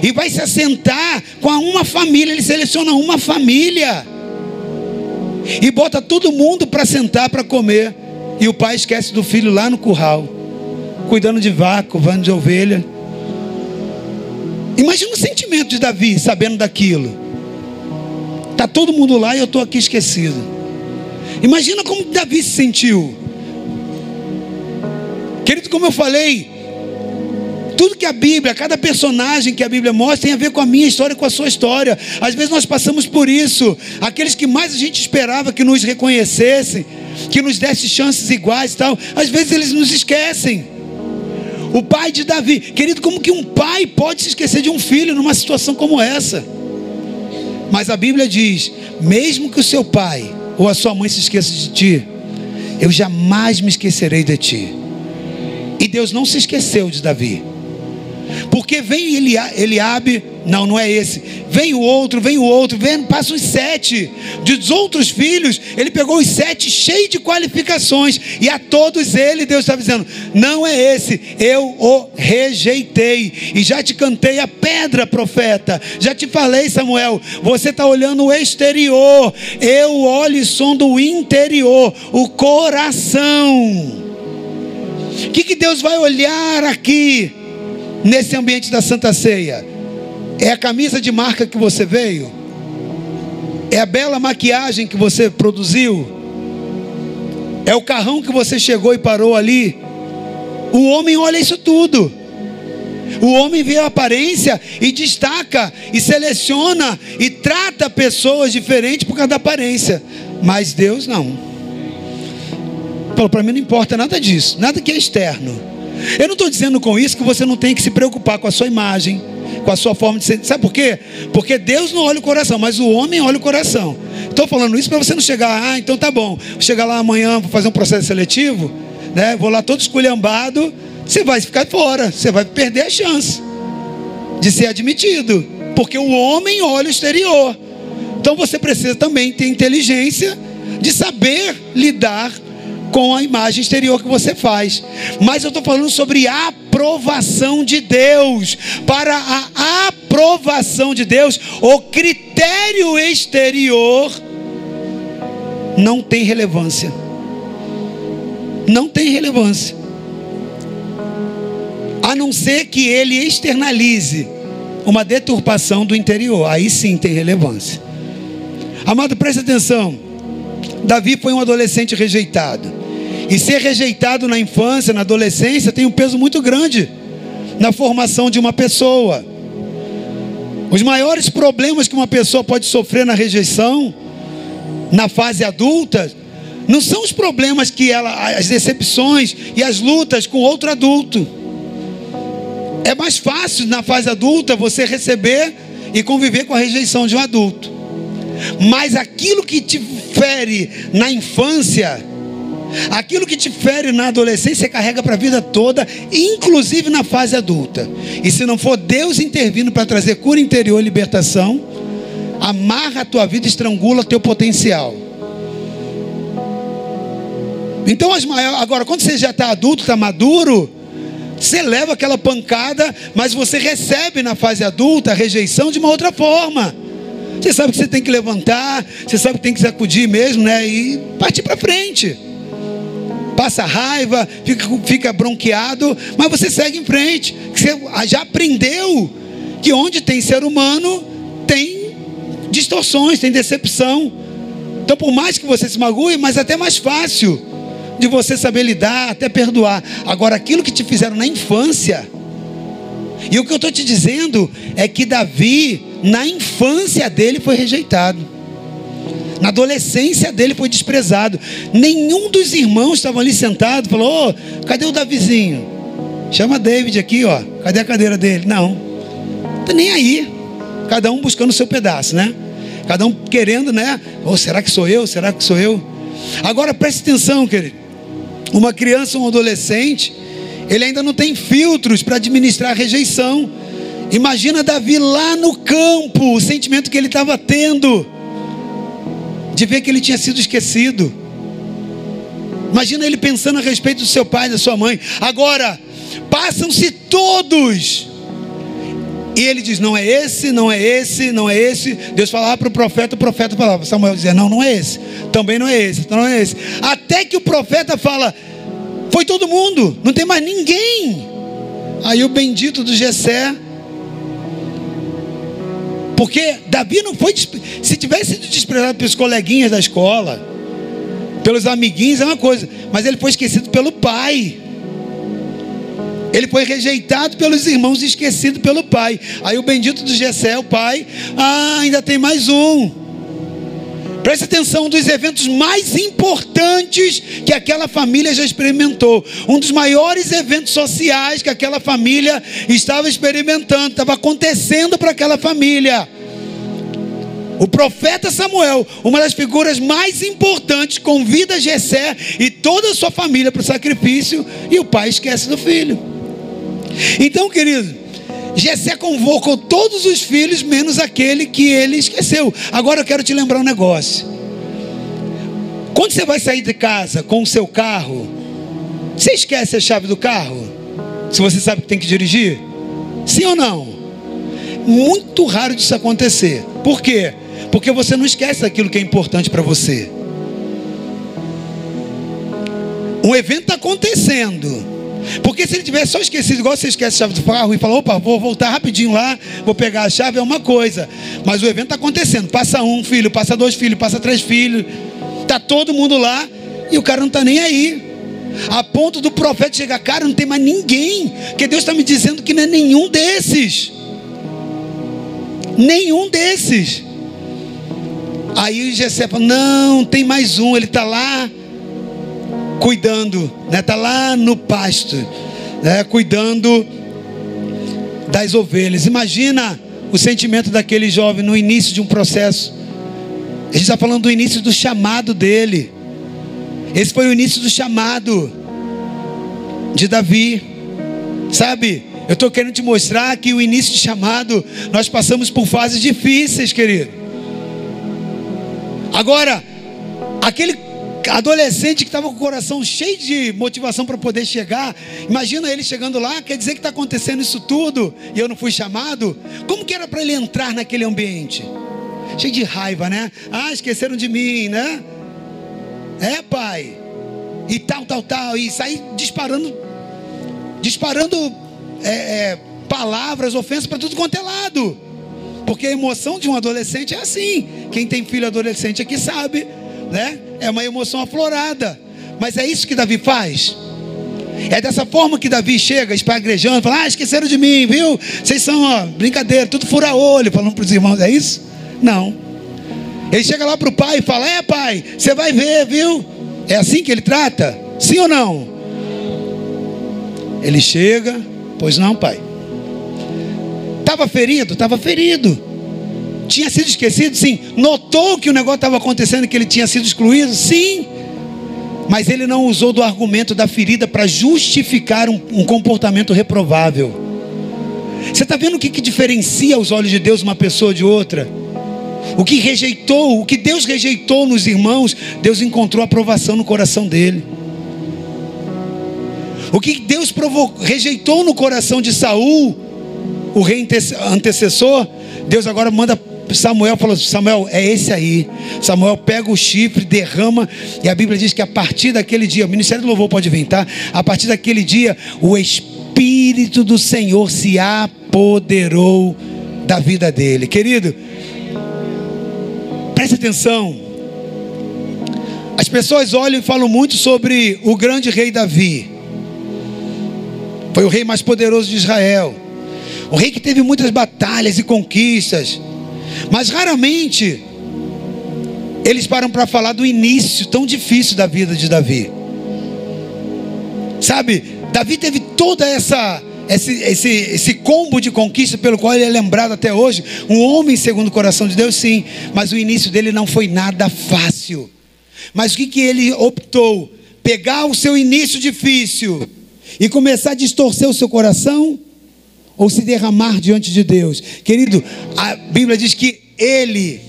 E vai se assentar com uma família. Ele seleciona uma família. E bota todo mundo para sentar para comer. E o pai esquece do filho lá no curral, cuidando de vaca, vando de ovelha. Imagina o sentimento de Davi sabendo daquilo. Está todo mundo lá e eu estou aqui esquecido. Imagina como Davi se sentiu. Querido, como eu falei, tudo que a Bíblia, cada personagem que a Bíblia mostra tem a ver com a minha história, com a sua história. Às vezes nós passamos por isso. Aqueles que mais a gente esperava que nos reconhecessem, que nos desse chances iguais e tal, às vezes eles nos esquecem. O pai de Davi, querido, como que um pai pode se esquecer de um filho numa situação como essa? Mas a Bíblia diz: mesmo que o seu pai ou a sua mãe se esqueça de ti, eu jamais me esquecerei de ti. E Deus não se esqueceu de Davi. Porque vem Eliabe, não, não é esse. Vem o outro, vem o outro, vem, passa os sete. Dos outros filhos, ele pegou os sete cheios de qualificações. E a todos ele, Deus está dizendo: não é esse, eu o rejeitei. E já te cantei a pedra, profeta. Já te falei, Samuel. Você está olhando o exterior. Eu olho e som do interior, o coração. O que, que Deus vai olhar aqui? Nesse ambiente da Santa Ceia? É a camisa de marca que você veio? É a bela maquiagem que você produziu? É o carrão que você chegou e parou ali? O homem olha isso tudo. O homem vê a aparência e destaca, e seleciona, e trata pessoas diferentes por causa da aparência. Mas Deus não. Para mim não importa nada disso, nada que é externo. Eu não estou dizendo com isso que você não tem que se preocupar com a sua imagem, com a sua forma de ser. Sabe por quê? Porque Deus não olha o coração, mas o homem olha o coração. Estou falando isso para você não chegar, ah, então tá bom, vou chegar lá amanhã, vou fazer um processo seletivo, né? Vou lá todo esculhambado, você vai ficar fora, você vai perder a chance de ser admitido, porque o homem olha o exterior. Então você precisa também ter inteligência de saber lidar com a imagem exterior que você faz. Mas eu estou falando sobre a aprovação de Deus. Para a aprovação de Deus, o critério exterior não tem relevância. Não tem relevância. A não ser que ele externalize uma deturpação do interior. Aí sim tem relevância. Amado, preste atenção. Davi foi um adolescente rejeitado. E ser rejeitado na infância, na adolescência, tem um peso muito grande na formação de uma pessoa. Os maiores problemas que uma pessoa pode sofrer na rejeição, na fase adulta, não são os problemas que ela, as decepções e as lutas com outro adulto. É mais fácil na fase adulta você receber e conviver com a rejeição de um adulto. Mas aquilo que te fere na infância, Aquilo que te fere na adolescência, você carrega para a vida toda, inclusive na fase adulta. E se não for Deus intervindo para trazer cura interior e libertação, amarra a tua vida, estrangula teu potencial. Então, as maiores, agora, quando você já está adulto, está maduro, você leva aquela pancada, mas você recebe na fase adulta a rejeição de uma outra forma. Você sabe que você tem que levantar, você sabe que tem que sacudir mesmo, né? E partir para frente passa raiva, fica, fica bronqueado, mas você segue em frente. Você já aprendeu que onde tem ser humano tem distorções, tem decepção. Então, por mais que você se magoe, mas é até mais fácil de você saber lidar, até perdoar. Agora, aquilo que te fizeram na infância, e o que eu estou te dizendo é que Davi, na infância dele, foi rejeitado. Na adolescência dele foi desprezado. Nenhum dos irmãos estavam ali sentados. Falou: oh, cadê o Davizinho? Chama David aqui, ó. Cadê a cadeira dele? Não. Tá nem aí. Cada um buscando o seu pedaço, né? Cada um querendo, né? Oh, será que sou eu? Será que sou eu? Agora preste atenção, querido. Uma criança, um adolescente, ele ainda não tem filtros para administrar a rejeição. Imagina Davi lá no campo, o sentimento que ele estava tendo de ver que ele tinha sido esquecido. Imagina ele pensando a respeito do seu pai, da sua mãe. Agora, passam-se todos. E ele diz: não é esse, não é esse, não é esse. Deus falava para o profeta, o profeta falava. Samuel dizia: não, não é esse. Também não é esse, não é esse. Até que o profeta fala: foi todo mundo, não tem mais ninguém. Aí o bendito do Gessé porque Davi não foi. Se tivesse sido desprezado pelos coleguinhas da escola, pelos amiguinhos, é uma coisa. Mas ele foi esquecido pelo pai. Ele foi rejeitado pelos irmãos e esquecido pelo pai. Aí o bendito do Gessé, o pai, ah, ainda tem mais um. Preste atenção, um dos eventos mais importantes que aquela família já experimentou. Um dos maiores eventos sociais que aquela família estava experimentando, estava acontecendo para aquela família. O profeta Samuel, uma das figuras mais importantes, convida Jessé e toda a sua família para o sacrifício e o pai esquece do filho. Então, querido, Jessé convocou todos os filhos, menos aquele que ele esqueceu. Agora eu quero te lembrar um negócio. Quando você vai sair de casa com o seu carro, você esquece a chave do carro? Se você sabe que tem que dirigir? Sim ou não? Muito raro disso acontecer. Por quê? Porque você não esquece daquilo que é importante para você. Um evento está acontecendo. Porque se ele tivesse só esquecido, igual você esquece a chave do carro e fala, opa, vou voltar rapidinho lá, vou pegar a chave, é uma coisa. Mas o evento está acontecendo. Passa um filho, passa dois filhos, passa três filhos. Está todo mundo lá e o cara não está nem aí. A ponto do profeta chegar, cara, não tem mais ninguém. Que Deus está me dizendo que não é nenhum desses. Nenhum desses. Aí o Gessé fala, não, tem mais um, ele está lá cuidando, né? Tá lá no pasto, né? Cuidando das ovelhas. Imagina o sentimento daquele jovem no início de um processo. A gente está falando do início do chamado dele. Esse foi o início do chamado de Davi. Sabe? Eu estou querendo te mostrar que o início de chamado, nós passamos por fases difíceis, querido. Agora, aquele adolescente que estava com o coração cheio de motivação para poder chegar, imagina ele chegando lá, quer dizer que está acontecendo isso tudo e eu não fui chamado. Como que era para ele entrar naquele ambiente? Cheio de raiva, né? Ah, esqueceram de mim, né? É, pai. E tal, tal, tal. E sair disparando, disparando é, é, palavras, ofensas para tudo quanto é lado. Porque a emoção de um adolescente é assim. Quem tem filho adolescente aqui sabe né? É uma emoção aflorada. Mas é isso que Davi faz. É dessa forma que Davi chega espagrejando, fala: Ah, esqueceram de mim, viu? Vocês são, ó, brincadeira, tudo fura-olho, falando para os irmãos, é isso? Não. Ele chega lá para o pai e fala: É, pai, você vai ver, viu? É assim que ele trata? Sim ou não? Ele chega, pois não, pai. Estava ferido? Estava ferido. Tinha sido esquecido? Sim. Notou que o negócio estava acontecendo, que ele tinha sido excluído? Sim. Mas ele não usou do argumento da ferida para justificar um, um, comportamento reprovável. Você está vendo o que, que diferencia aos olhos de Deus uma pessoa de outra? O que rejeitou, o que Deus rejeitou nos irmãos, Deus encontrou aprovação no coração dele. O que Deus rejeitou no coração de Saul, o rei antecessor, Deus agora manda Samuel falou: Samuel, é esse aí. Samuel pega o chifre, derrama, e a Bíblia diz que a partir daquele dia, o ministério do louvor pode vir, tá? A partir daquele dia, o Espírito do Senhor se apoderou da vida dele. Querido, preste atenção. As pessoas olham e falam muito sobre o grande rei Davi. Foi o rei mais poderoso de Israel. O rei que teve muitas batalhas e conquistas. Mas raramente eles param para falar do início tão difícil da vida de Davi. Sabe, Davi teve toda essa esse, esse, esse combo de conquista pelo qual ele é lembrado até hoje. Um homem segundo o coração de Deus, sim, mas o início dele não foi nada fácil. Mas o que, que ele optou? Pegar o seu início difícil e começar a distorcer o seu coração ou se derramar diante de Deus. Querido, a Bíblia diz que ele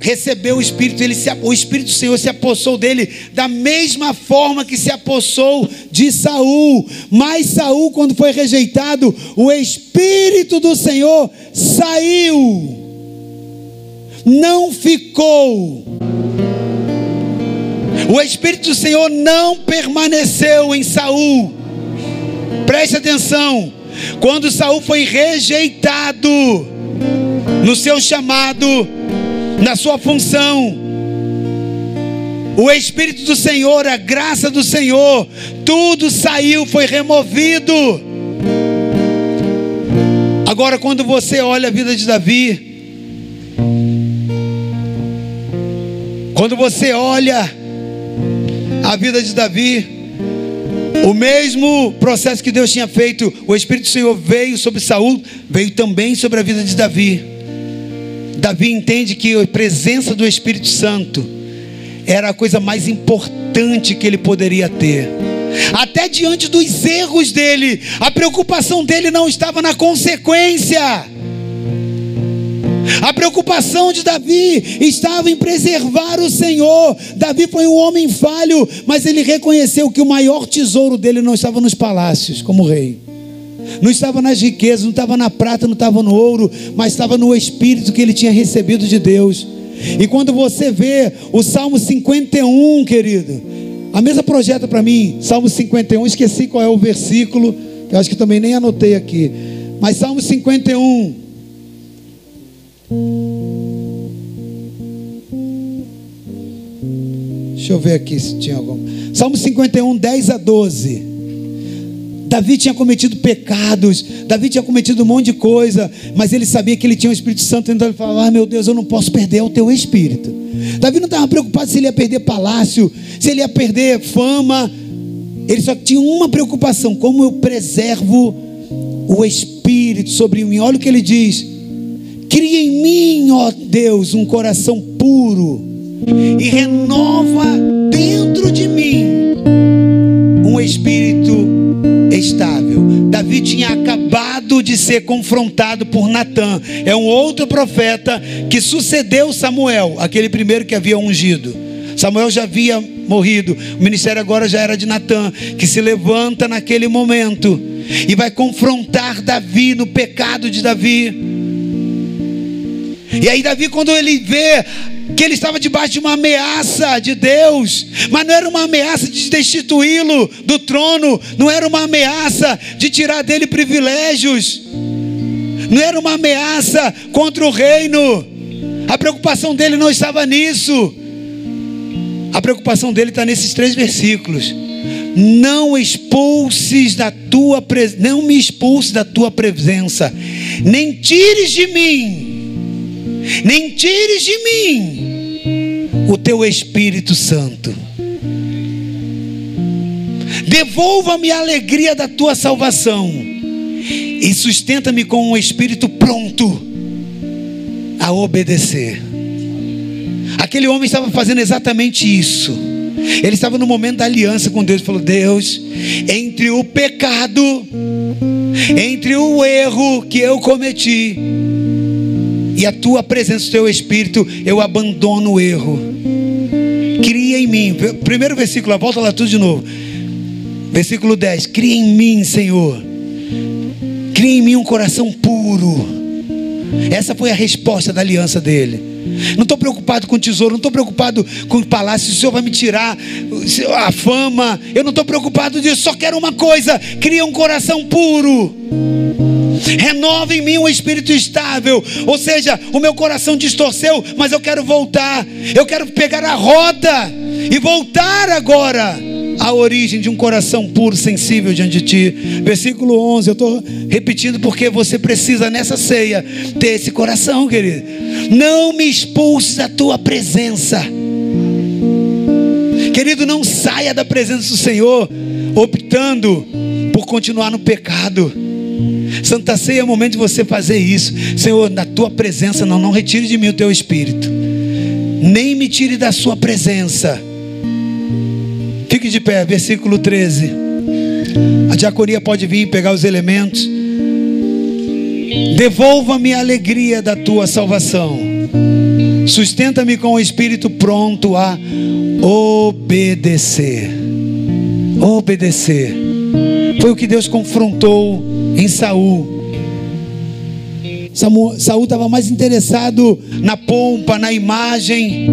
recebeu o Espírito, ele se, o Espírito do Senhor se apossou dele da mesma forma que se apossou de Saul. Mas Saul, quando foi rejeitado, o Espírito do Senhor saiu, não ficou. O Espírito do Senhor não permaneceu em Saul. Preste atenção. Quando Saul foi rejeitado no seu chamado, na sua função, o Espírito do Senhor, a graça do Senhor, tudo saiu, foi removido. Agora, quando você olha a vida de Davi, quando você olha a vida de Davi, o mesmo processo que Deus tinha feito, o Espírito do Senhor veio sobre Saul, veio também sobre a vida de Davi. Davi entende que a presença do Espírito Santo era a coisa mais importante que ele poderia ter. Até diante dos erros dele, a preocupação dele não estava na consequência. A preocupação de Davi estava em preservar o Senhor. Davi foi um homem falho, mas ele reconheceu que o maior tesouro dele não estava nos palácios, como rei. Não estava nas riquezas, não estava na prata, não estava no ouro, mas estava no espírito que ele tinha recebido de Deus. E quando você vê o Salmo 51, querido, a mesa projeta para mim, Salmo 51, esqueci qual é o versículo, eu acho que também nem anotei aqui. Mas Salmo 51. Deixa eu ver aqui se tinha algum. Salmo 51, 10 a 12. Davi tinha cometido pecados, Davi tinha cometido um monte de coisa, mas ele sabia que ele tinha o Espírito Santo, então ele falava: ah, meu Deus, eu não posso perder o teu Espírito. Davi não estava preocupado se ele ia perder palácio, se ele ia perder fama, ele só tinha uma preocupação: como eu preservo o Espírito sobre mim. Olha o que ele diz: cria em mim, ó Deus, um coração puro e renova dentro de mim um espírito estável. Davi tinha acabado de ser confrontado por Natã. É um outro profeta que sucedeu Samuel, aquele primeiro que havia ungido. Samuel já havia morrido. O ministério agora já era de Natã, que se levanta naquele momento e vai confrontar Davi no pecado de Davi. E aí Davi quando ele vê que ele estava debaixo de uma ameaça de Deus, mas não era uma ameaça de destituí-lo do trono, não era uma ameaça de tirar dele privilégios, não era uma ameaça contra o reino, a preocupação dele não estava nisso, a preocupação dele está nesses três versículos. Não expulses da tua não me expulses da tua presença, nem tires de mim nem tires de mim o teu Espírito Santo. Devolva-me a alegria da tua salvação e sustenta-me com um espírito pronto a obedecer. Aquele homem estava fazendo exatamente isso. Ele estava no momento da aliança com Deus. Falou: Deus, entre o pecado, entre o erro que eu cometi, e a tua presença, o teu espírito, eu abandono o erro. Cria em mim, primeiro versículo, volta lá tudo de novo. Versículo 10: Cria em mim, Senhor, cria em mim um coração puro. Essa foi a resposta da aliança dele. Não estou preocupado com tesouro, não estou preocupado com o palácio. O Senhor vai me tirar a fama. Eu não estou preocupado disso. Só quero uma coisa: cria um coração puro. Renova em mim um espírito estável. Ou seja, o meu coração distorceu, mas eu quero voltar. Eu quero pegar a rota e voltar agora à origem de um coração puro, sensível diante de ti. Versículo 11, eu estou repetindo porque você precisa nessa ceia ter esse coração, querido. Não me expulse da tua presença. Querido, não saia da presença do Senhor optando por continuar no pecado. Santa Ceia é o momento de você fazer isso. Senhor, na tua presença, não, não retire de mim o teu espírito. Nem me tire da sua presença. Fique de pé, versículo 13. A diaconia pode vir pegar os elementos. Devolva-me a alegria da tua salvação. Sustenta-me com o espírito pronto a obedecer. Obedecer. Foi o que Deus confrontou em Saul. Saul estava mais interessado na pompa, na imagem.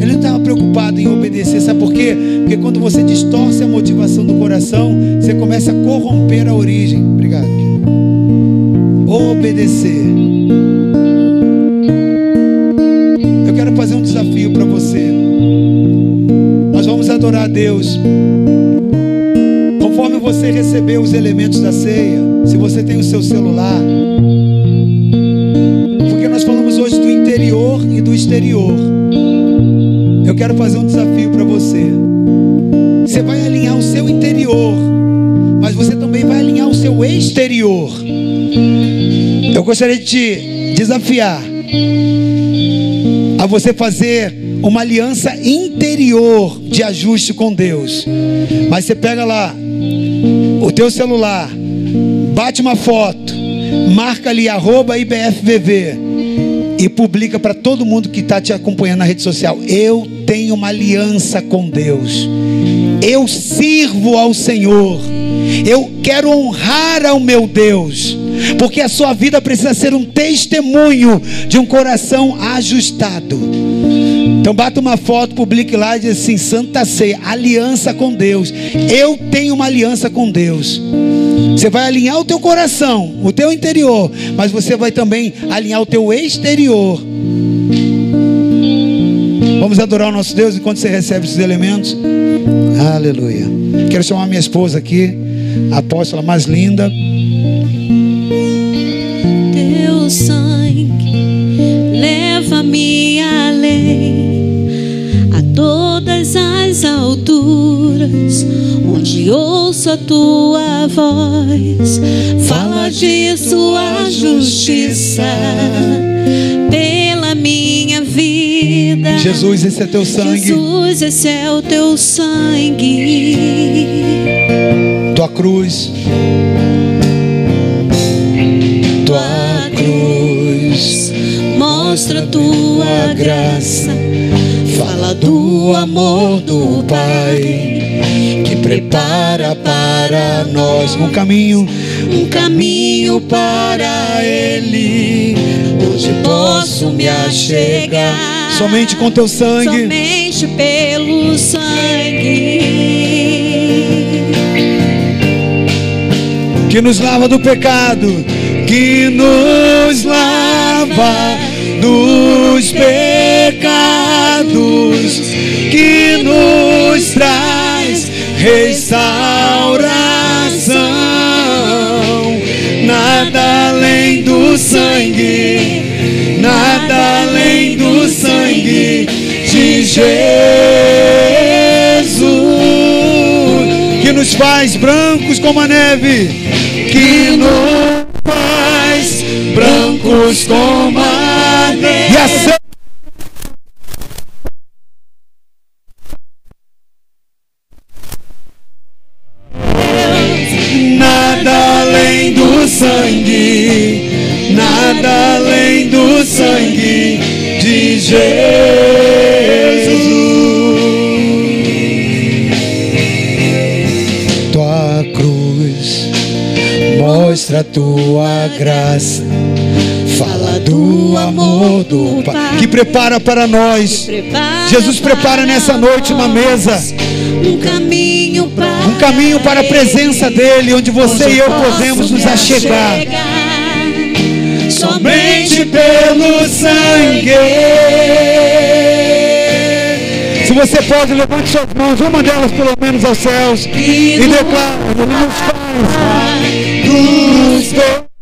Ele não estava preocupado em obedecer. Sabe por quê? Porque quando você distorce a motivação do coração, você começa a corromper a origem. Obrigado. Obedecer. Eu quero fazer um desafio para você. Nós vamos adorar a Deus você receber os elementos da ceia, se você tem o seu celular, porque nós falamos hoje do interior e do exterior. Eu quero fazer um desafio para você. Você vai alinhar o seu interior, mas você também vai alinhar o seu exterior. Eu gostaria de te desafiar a você fazer uma aliança interior de ajuste com Deus. Mas você pega lá o teu celular, bate uma foto, marca ali arroba IBFVV e publica para todo mundo que está te acompanhando na rede social. Eu tenho uma aliança com Deus. Eu sirvo ao Senhor. Eu quero honrar ao meu Deus. Porque a sua vida precisa ser um testemunho de um coração ajustado. Então bata uma foto, publique lá e diz assim: Santa Ceia, aliança com Deus. Eu tenho uma aliança com Deus. Você vai alinhar o teu coração, o teu interior, mas você vai também alinhar o teu exterior. Vamos adorar o nosso Deus enquanto você recebe esses elementos. Aleluia. Quero chamar minha esposa aqui, a apóstola mais linda. Teu sangue leva-me todas as alturas, onde ouço a tua voz. Fala de sua justiça pela minha vida. Jesus, esse é teu sangue. Jesus, esse é o teu sangue. Tua cruz. Tua cruz. Mostra tua graça. Fala do amor do Pai que prepara para nós Um caminho. um caminho para Ele, onde posso me achegar. Somente com teu sangue. Somente pelo sangue. que nos lava do pecado, que nos lava dos pecados, que nos traz restauração. Nada além do sangue, nada além do sangue de Jesus que nos faz brancos como a neve, que nos brancos como a neve. Mostra a tua graça, fala do amor do Pai que prepara para nós. Prepara Jesus prepara nessa noite uma mesa. Um caminho para Um caminho para a presença dele, onde você e eu podemos nos achegar. Somente pelo sangue. Se você pode, levante suas mãos, uma delas pelo menos aos céus, e declara: Ele nos faz dos pecados.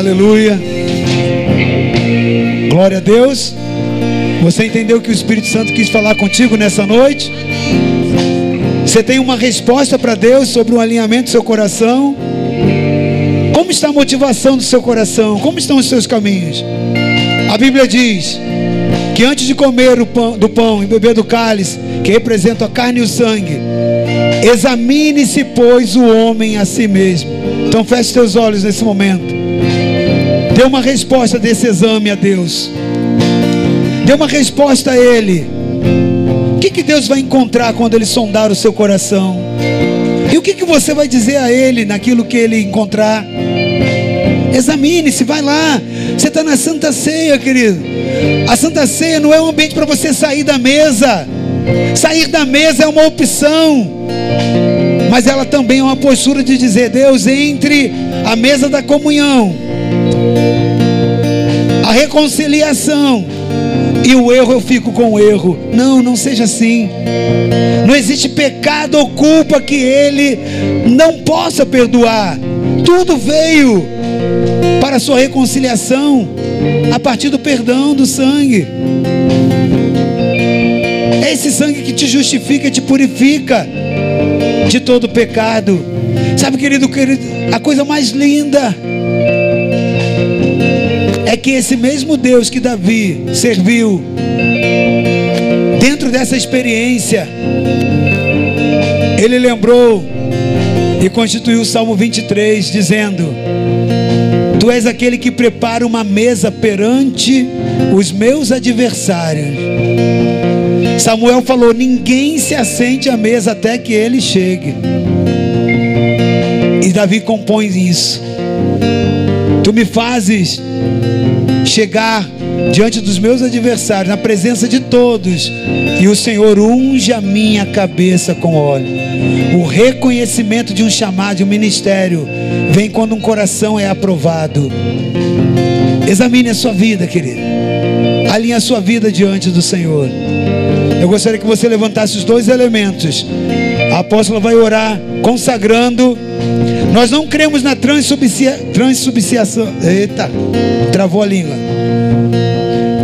Aleluia. Glória a Deus. Você entendeu que o Espírito Santo quis falar contigo nessa noite? Você tem uma resposta para Deus sobre o alinhamento do seu coração? Como está a motivação do seu coração? Como estão os seus caminhos? A Bíblia diz que antes de comer o pão, do pão e beber do cálice, que representa a carne e o sangue, examine-se, pois, o homem a si mesmo. Então feche seus olhos nesse momento. Dê uma resposta desse exame a Deus. Dê uma resposta a Ele. O que, que Deus vai encontrar quando Ele sondar o seu coração? E o que, que você vai dizer a Ele naquilo que Ele encontrar? Examine-se, vai lá. Você está na Santa Ceia, querido. A Santa Ceia não é um ambiente para você sair da mesa. Sair da mesa é uma opção. Mas ela também é uma postura de dizer: Deus, entre a mesa da comunhão, a reconciliação e o erro eu fico com o erro. Não, não seja assim. Não existe pecado ou culpa que ele não possa perdoar. Tudo veio para a sua reconciliação a partir do perdão do sangue. É esse sangue que te justifica, te purifica de todo pecado. Sabe, querido, querido, a coisa mais linda que esse mesmo Deus que Davi serviu, dentro dessa experiência, ele lembrou e constituiu o Salmo 23, dizendo: Tu és aquele que prepara uma mesa perante os meus adversários. Samuel falou: Ninguém se assente à mesa até que ele chegue. E Davi compõe isso. Tu me fazes chegar diante dos meus adversários, na presença de todos, e o Senhor unge a minha cabeça com óleo. O reconhecimento de um chamado, de um ministério, vem quando um coração é aprovado. Examine a sua vida, querido. Alinhe a sua vida diante do Senhor. Eu gostaria que você levantasse os dois elementos. A apóstola vai orar consagrando. Nós não cremos na transubstanciação. Eita, travou a língua.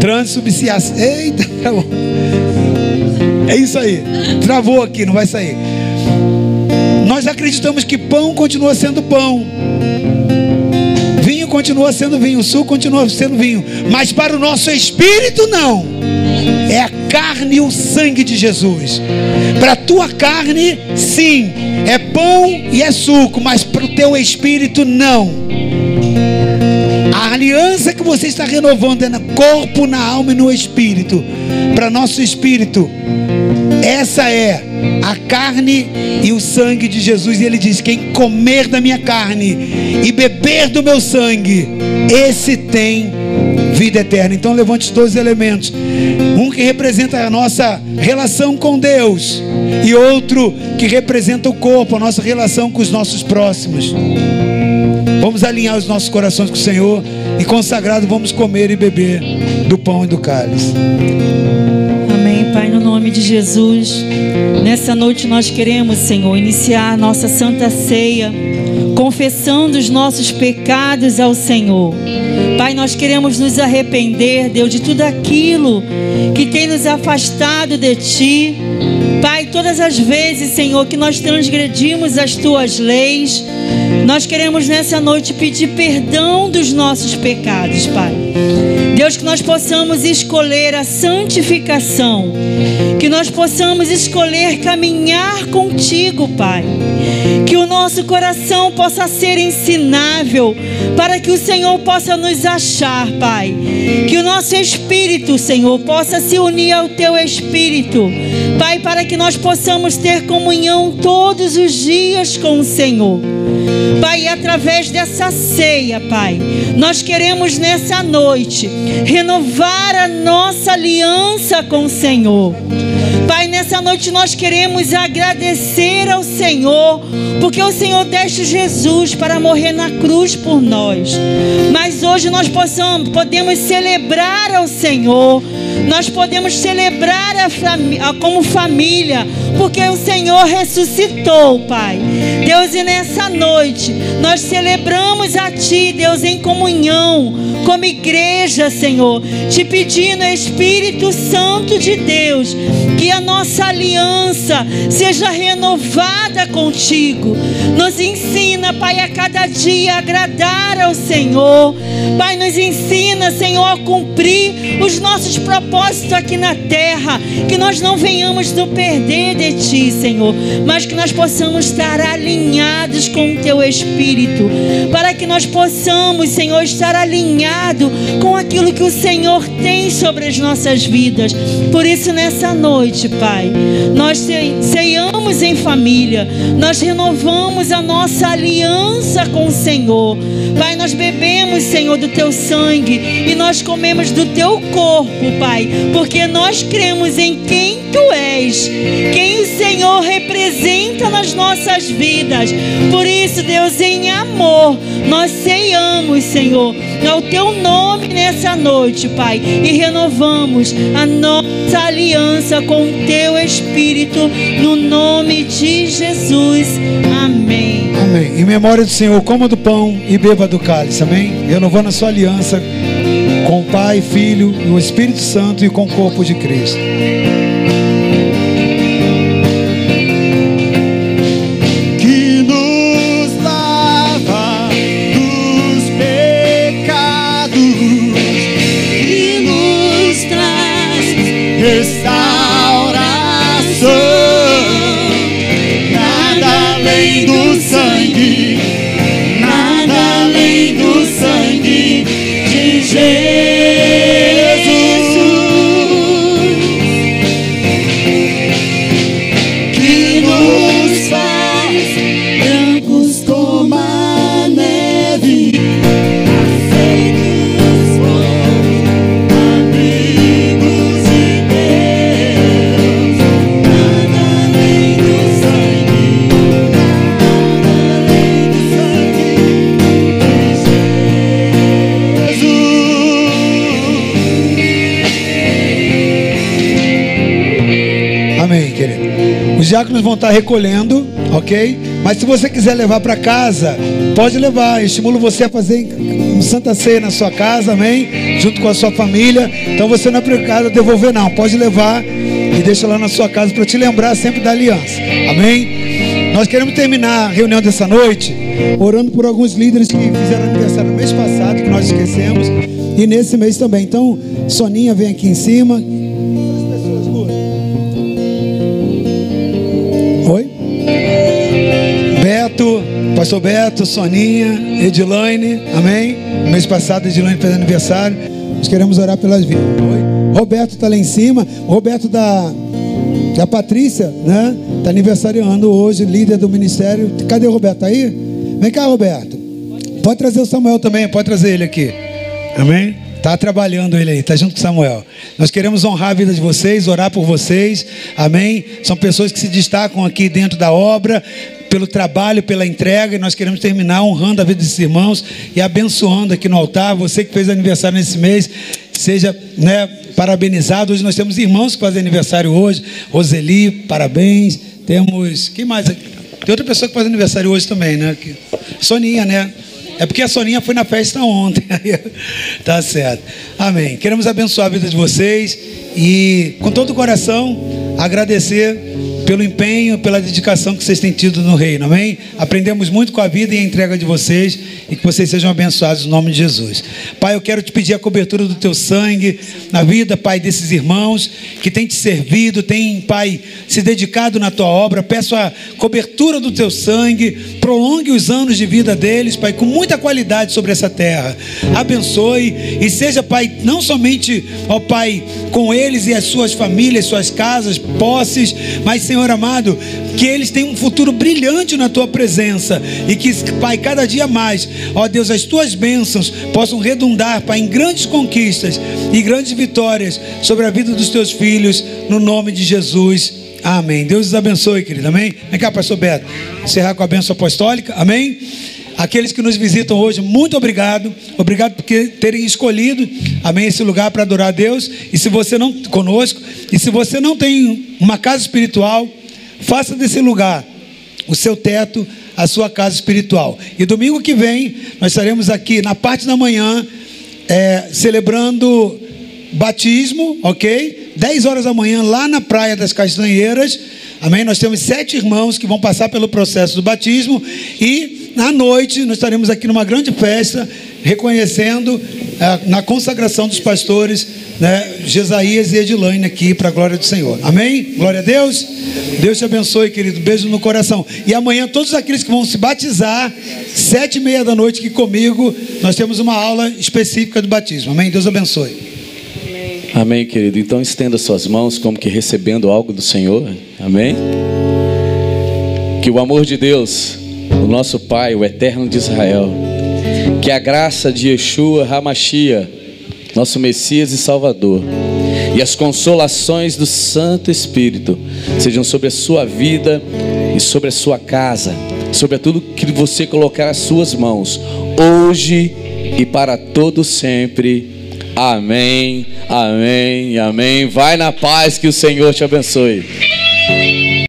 Transubstanciação. Eita, travou. É isso aí. Travou aqui, não vai sair. Nós acreditamos que pão continua sendo pão. Vinho continua sendo vinho, suco continua sendo vinho, mas para o nosso espírito não. É a carne e o sangue de Jesus. Para a tua carne, sim, é pão e é suco, mas para o teu espírito, não. A aliança que você está renovando é no corpo, na alma e no espírito. Para nosso espírito, essa é a carne e o sangue de Jesus. E ele diz: Quem comer da minha carne e beber do meu sangue, esse tem vida eterna. Então levante os dois elementos: um que representa a nossa relação com Deus, e outro que representa o corpo, a nossa relação com os nossos próximos. Vamos alinhar os nossos corações com o Senhor e consagrado vamos comer e beber do pão e do cálice. Amém, Pai, no nome de Jesus. Nessa noite nós queremos, Senhor, iniciar nossa santa ceia, confessando os nossos pecados ao Senhor. Pai, nós queremos nos arrepender, Deus, de tudo aquilo que tem nos afastado de Ti. Pai, todas as vezes, Senhor, que nós transgredimos as Tuas leis, nós queremos nessa noite pedir perdão dos nossos pecados, Pai. Deus, que nós possamos escolher a santificação, que nós possamos escolher caminhar contigo, Pai. Que o nosso coração possa ser ensinável, para que o Senhor possa nos achar, Pai. Que o nosso espírito, Senhor, possa se unir ao teu espírito, Pai, para que nós possamos ter comunhão todos os dias com o Senhor. Pai, através dessa ceia, Pai, nós queremos nessa noite renovar a nossa aliança com o Senhor. Pai, nessa noite nós queremos agradecer ao Senhor, porque o Senhor deste Jesus para morrer na cruz por nós. Mas hoje nós possamos, podemos celebrar ao Senhor, nós podemos celebrar a a, como família, porque o Senhor ressuscitou, Pai. Deus, e nessa noite nós celebramos a Ti, Deus, em comunhão, como igreja, Senhor, te pedindo, Espírito Santo de Deus, que a nossa aliança seja renovada contigo. Nos ensina, Pai, a cada dia agradar ao Senhor. Pai, nos ensina, Senhor, a cumprir os nossos propósitos propósito aqui na terra, que nós não venhamos do perder de Ti, Senhor, mas que nós possamos estar alinhados com o Teu Espírito, para que nós possamos, Senhor, estar alinhado com aquilo que o Senhor tem sobre as nossas vidas. Por isso, nessa noite, Pai, nós ceiamos em família, nós renovamos a nossa aliança com o Senhor. Pai, nós bebemos, Senhor, do Teu sangue e nós comemos do Teu corpo, Pai, porque nós cremos em quem Tu és, quem o Senhor representa nas nossas vidas. Por isso, Deus, em amor, nós ceiamos, Senhor, ao Teu nome nessa noite, Pai, e renovamos a nossa aliança com o Teu Espírito, no nome de Jesus. Amém. Amém. Em memória do Senhor, coma do pão e beba do cálice. Amém. Renovando a sua aliança com o Pai, Filho e o Espírito Santo e com o corpo de Cristo. Diáconos vão estar recolhendo, ok? Mas se você quiser levar para casa, pode levar. Eu estimulo você a fazer um Santa Ceia na sua casa, amém? Junto com a sua família. Então você não é obrigado devolver, não. Pode levar e deixa lá na sua casa para te lembrar sempre da aliança, amém? Nós queremos terminar a reunião dessa noite orando por alguns líderes que fizeram aniversário no mês passado, que nós esquecemos, e nesse mês também. Então, Soninha vem aqui em cima. Pastor Beto, Soninha, Edilaine, amém? Mês passado, Edilaine fez aniversário. Nós queremos orar pelas vidas. Roberto está lá em cima. Roberto da, da Patrícia, né? Está aniversariando hoje, líder do ministério. Cadê o Roberto? Tá aí? Vem cá, Roberto. Pode trazer o Samuel também, pode trazer ele aqui. Amém? Está trabalhando ele aí, está junto com Samuel. Nós queremos honrar a vida de vocês, orar por vocês, amém? São pessoas que se destacam aqui dentro da obra, pelo trabalho, pela entrega, e nós queremos terminar honrando a vida desses irmãos e abençoando aqui no altar. Você que fez aniversário nesse mês, seja né, parabenizado. Hoje nós temos irmãos que fazem aniversário hoje. Roseli, parabéns. Temos. Quem mais? Tem outra pessoa que faz aniversário hoje também, né? Soninha, né? É porque a Soninha foi na festa ontem. tá certo. Amém. Queremos abençoar a vida de vocês e, com todo o coração, agradecer pelo empenho, pela dedicação que vocês têm tido no reino, amém? Aprendemos muito com a vida e a entrega de vocês e que vocês sejam abençoados no nome de Jesus. Pai, eu quero te pedir a cobertura do teu sangue na vida, Pai, desses irmãos que têm te servido, têm, Pai, se dedicado na tua obra. Peço a cobertura do teu sangue, prolongue os anos de vida deles, Pai, com muita qualidade sobre essa terra. Abençoe e seja, Pai, não somente, ó Pai, com eles e as suas famílias, suas casas, posses, mas, Senhor, Senhor amado, que eles tenham um futuro brilhante na tua presença e que, Pai, cada dia mais, ó Deus, as tuas bênçãos possam redundar, Pai, em grandes conquistas e grandes vitórias sobre a vida dos teus filhos, no nome de Jesus. Amém. Deus os abençoe, querido. Amém. Vem cá, pastor Beto. Encerrar com a bênção apostólica. Amém. Aqueles que nos visitam hoje, muito obrigado. Obrigado por terem escolhido, amém, esse lugar para adorar a Deus. E se você não conosco, e se você não tem uma casa espiritual, faça desse lugar o seu teto, a sua casa espiritual. E domingo que vem nós estaremos aqui na parte da manhã é, celebrando batismo, ok? 10 horas da manhã lá na Praia das Castanheiras. Amém? Nós temos sete irmãos que vão passar pelo processo do batismo e à noite, nós estaremos aqui numa grande festa, reconhecendo é, na consagração dos pastores né, e Edilane aqui para a glória do Senhor. Amém? Glória a Deus. Deus te abençoe, querido. Beijo no coração. E amanhã, todos aqueles que vão se batizar, sete e meia da noite aqui comigo, nós temos uma aula específica do batismo. Amém? Deus abençoe. Amém querido. Então estenda suas mãos como que recebendo algo do Senhor. Amém? Que o amor de Deus, o nosso Pai, o Eterno de Israel, que a graça de Yeshua Hamashia, nosso Messias e Salvador, e as consolações do Santo Espírito sejam sobre a sua vida e sobre a sua casa, sobre tudo que você colocar as suas mãos, hoje e para todo sempre. Amém, amém, amém. Vai na paz que o Senhor te abençoe.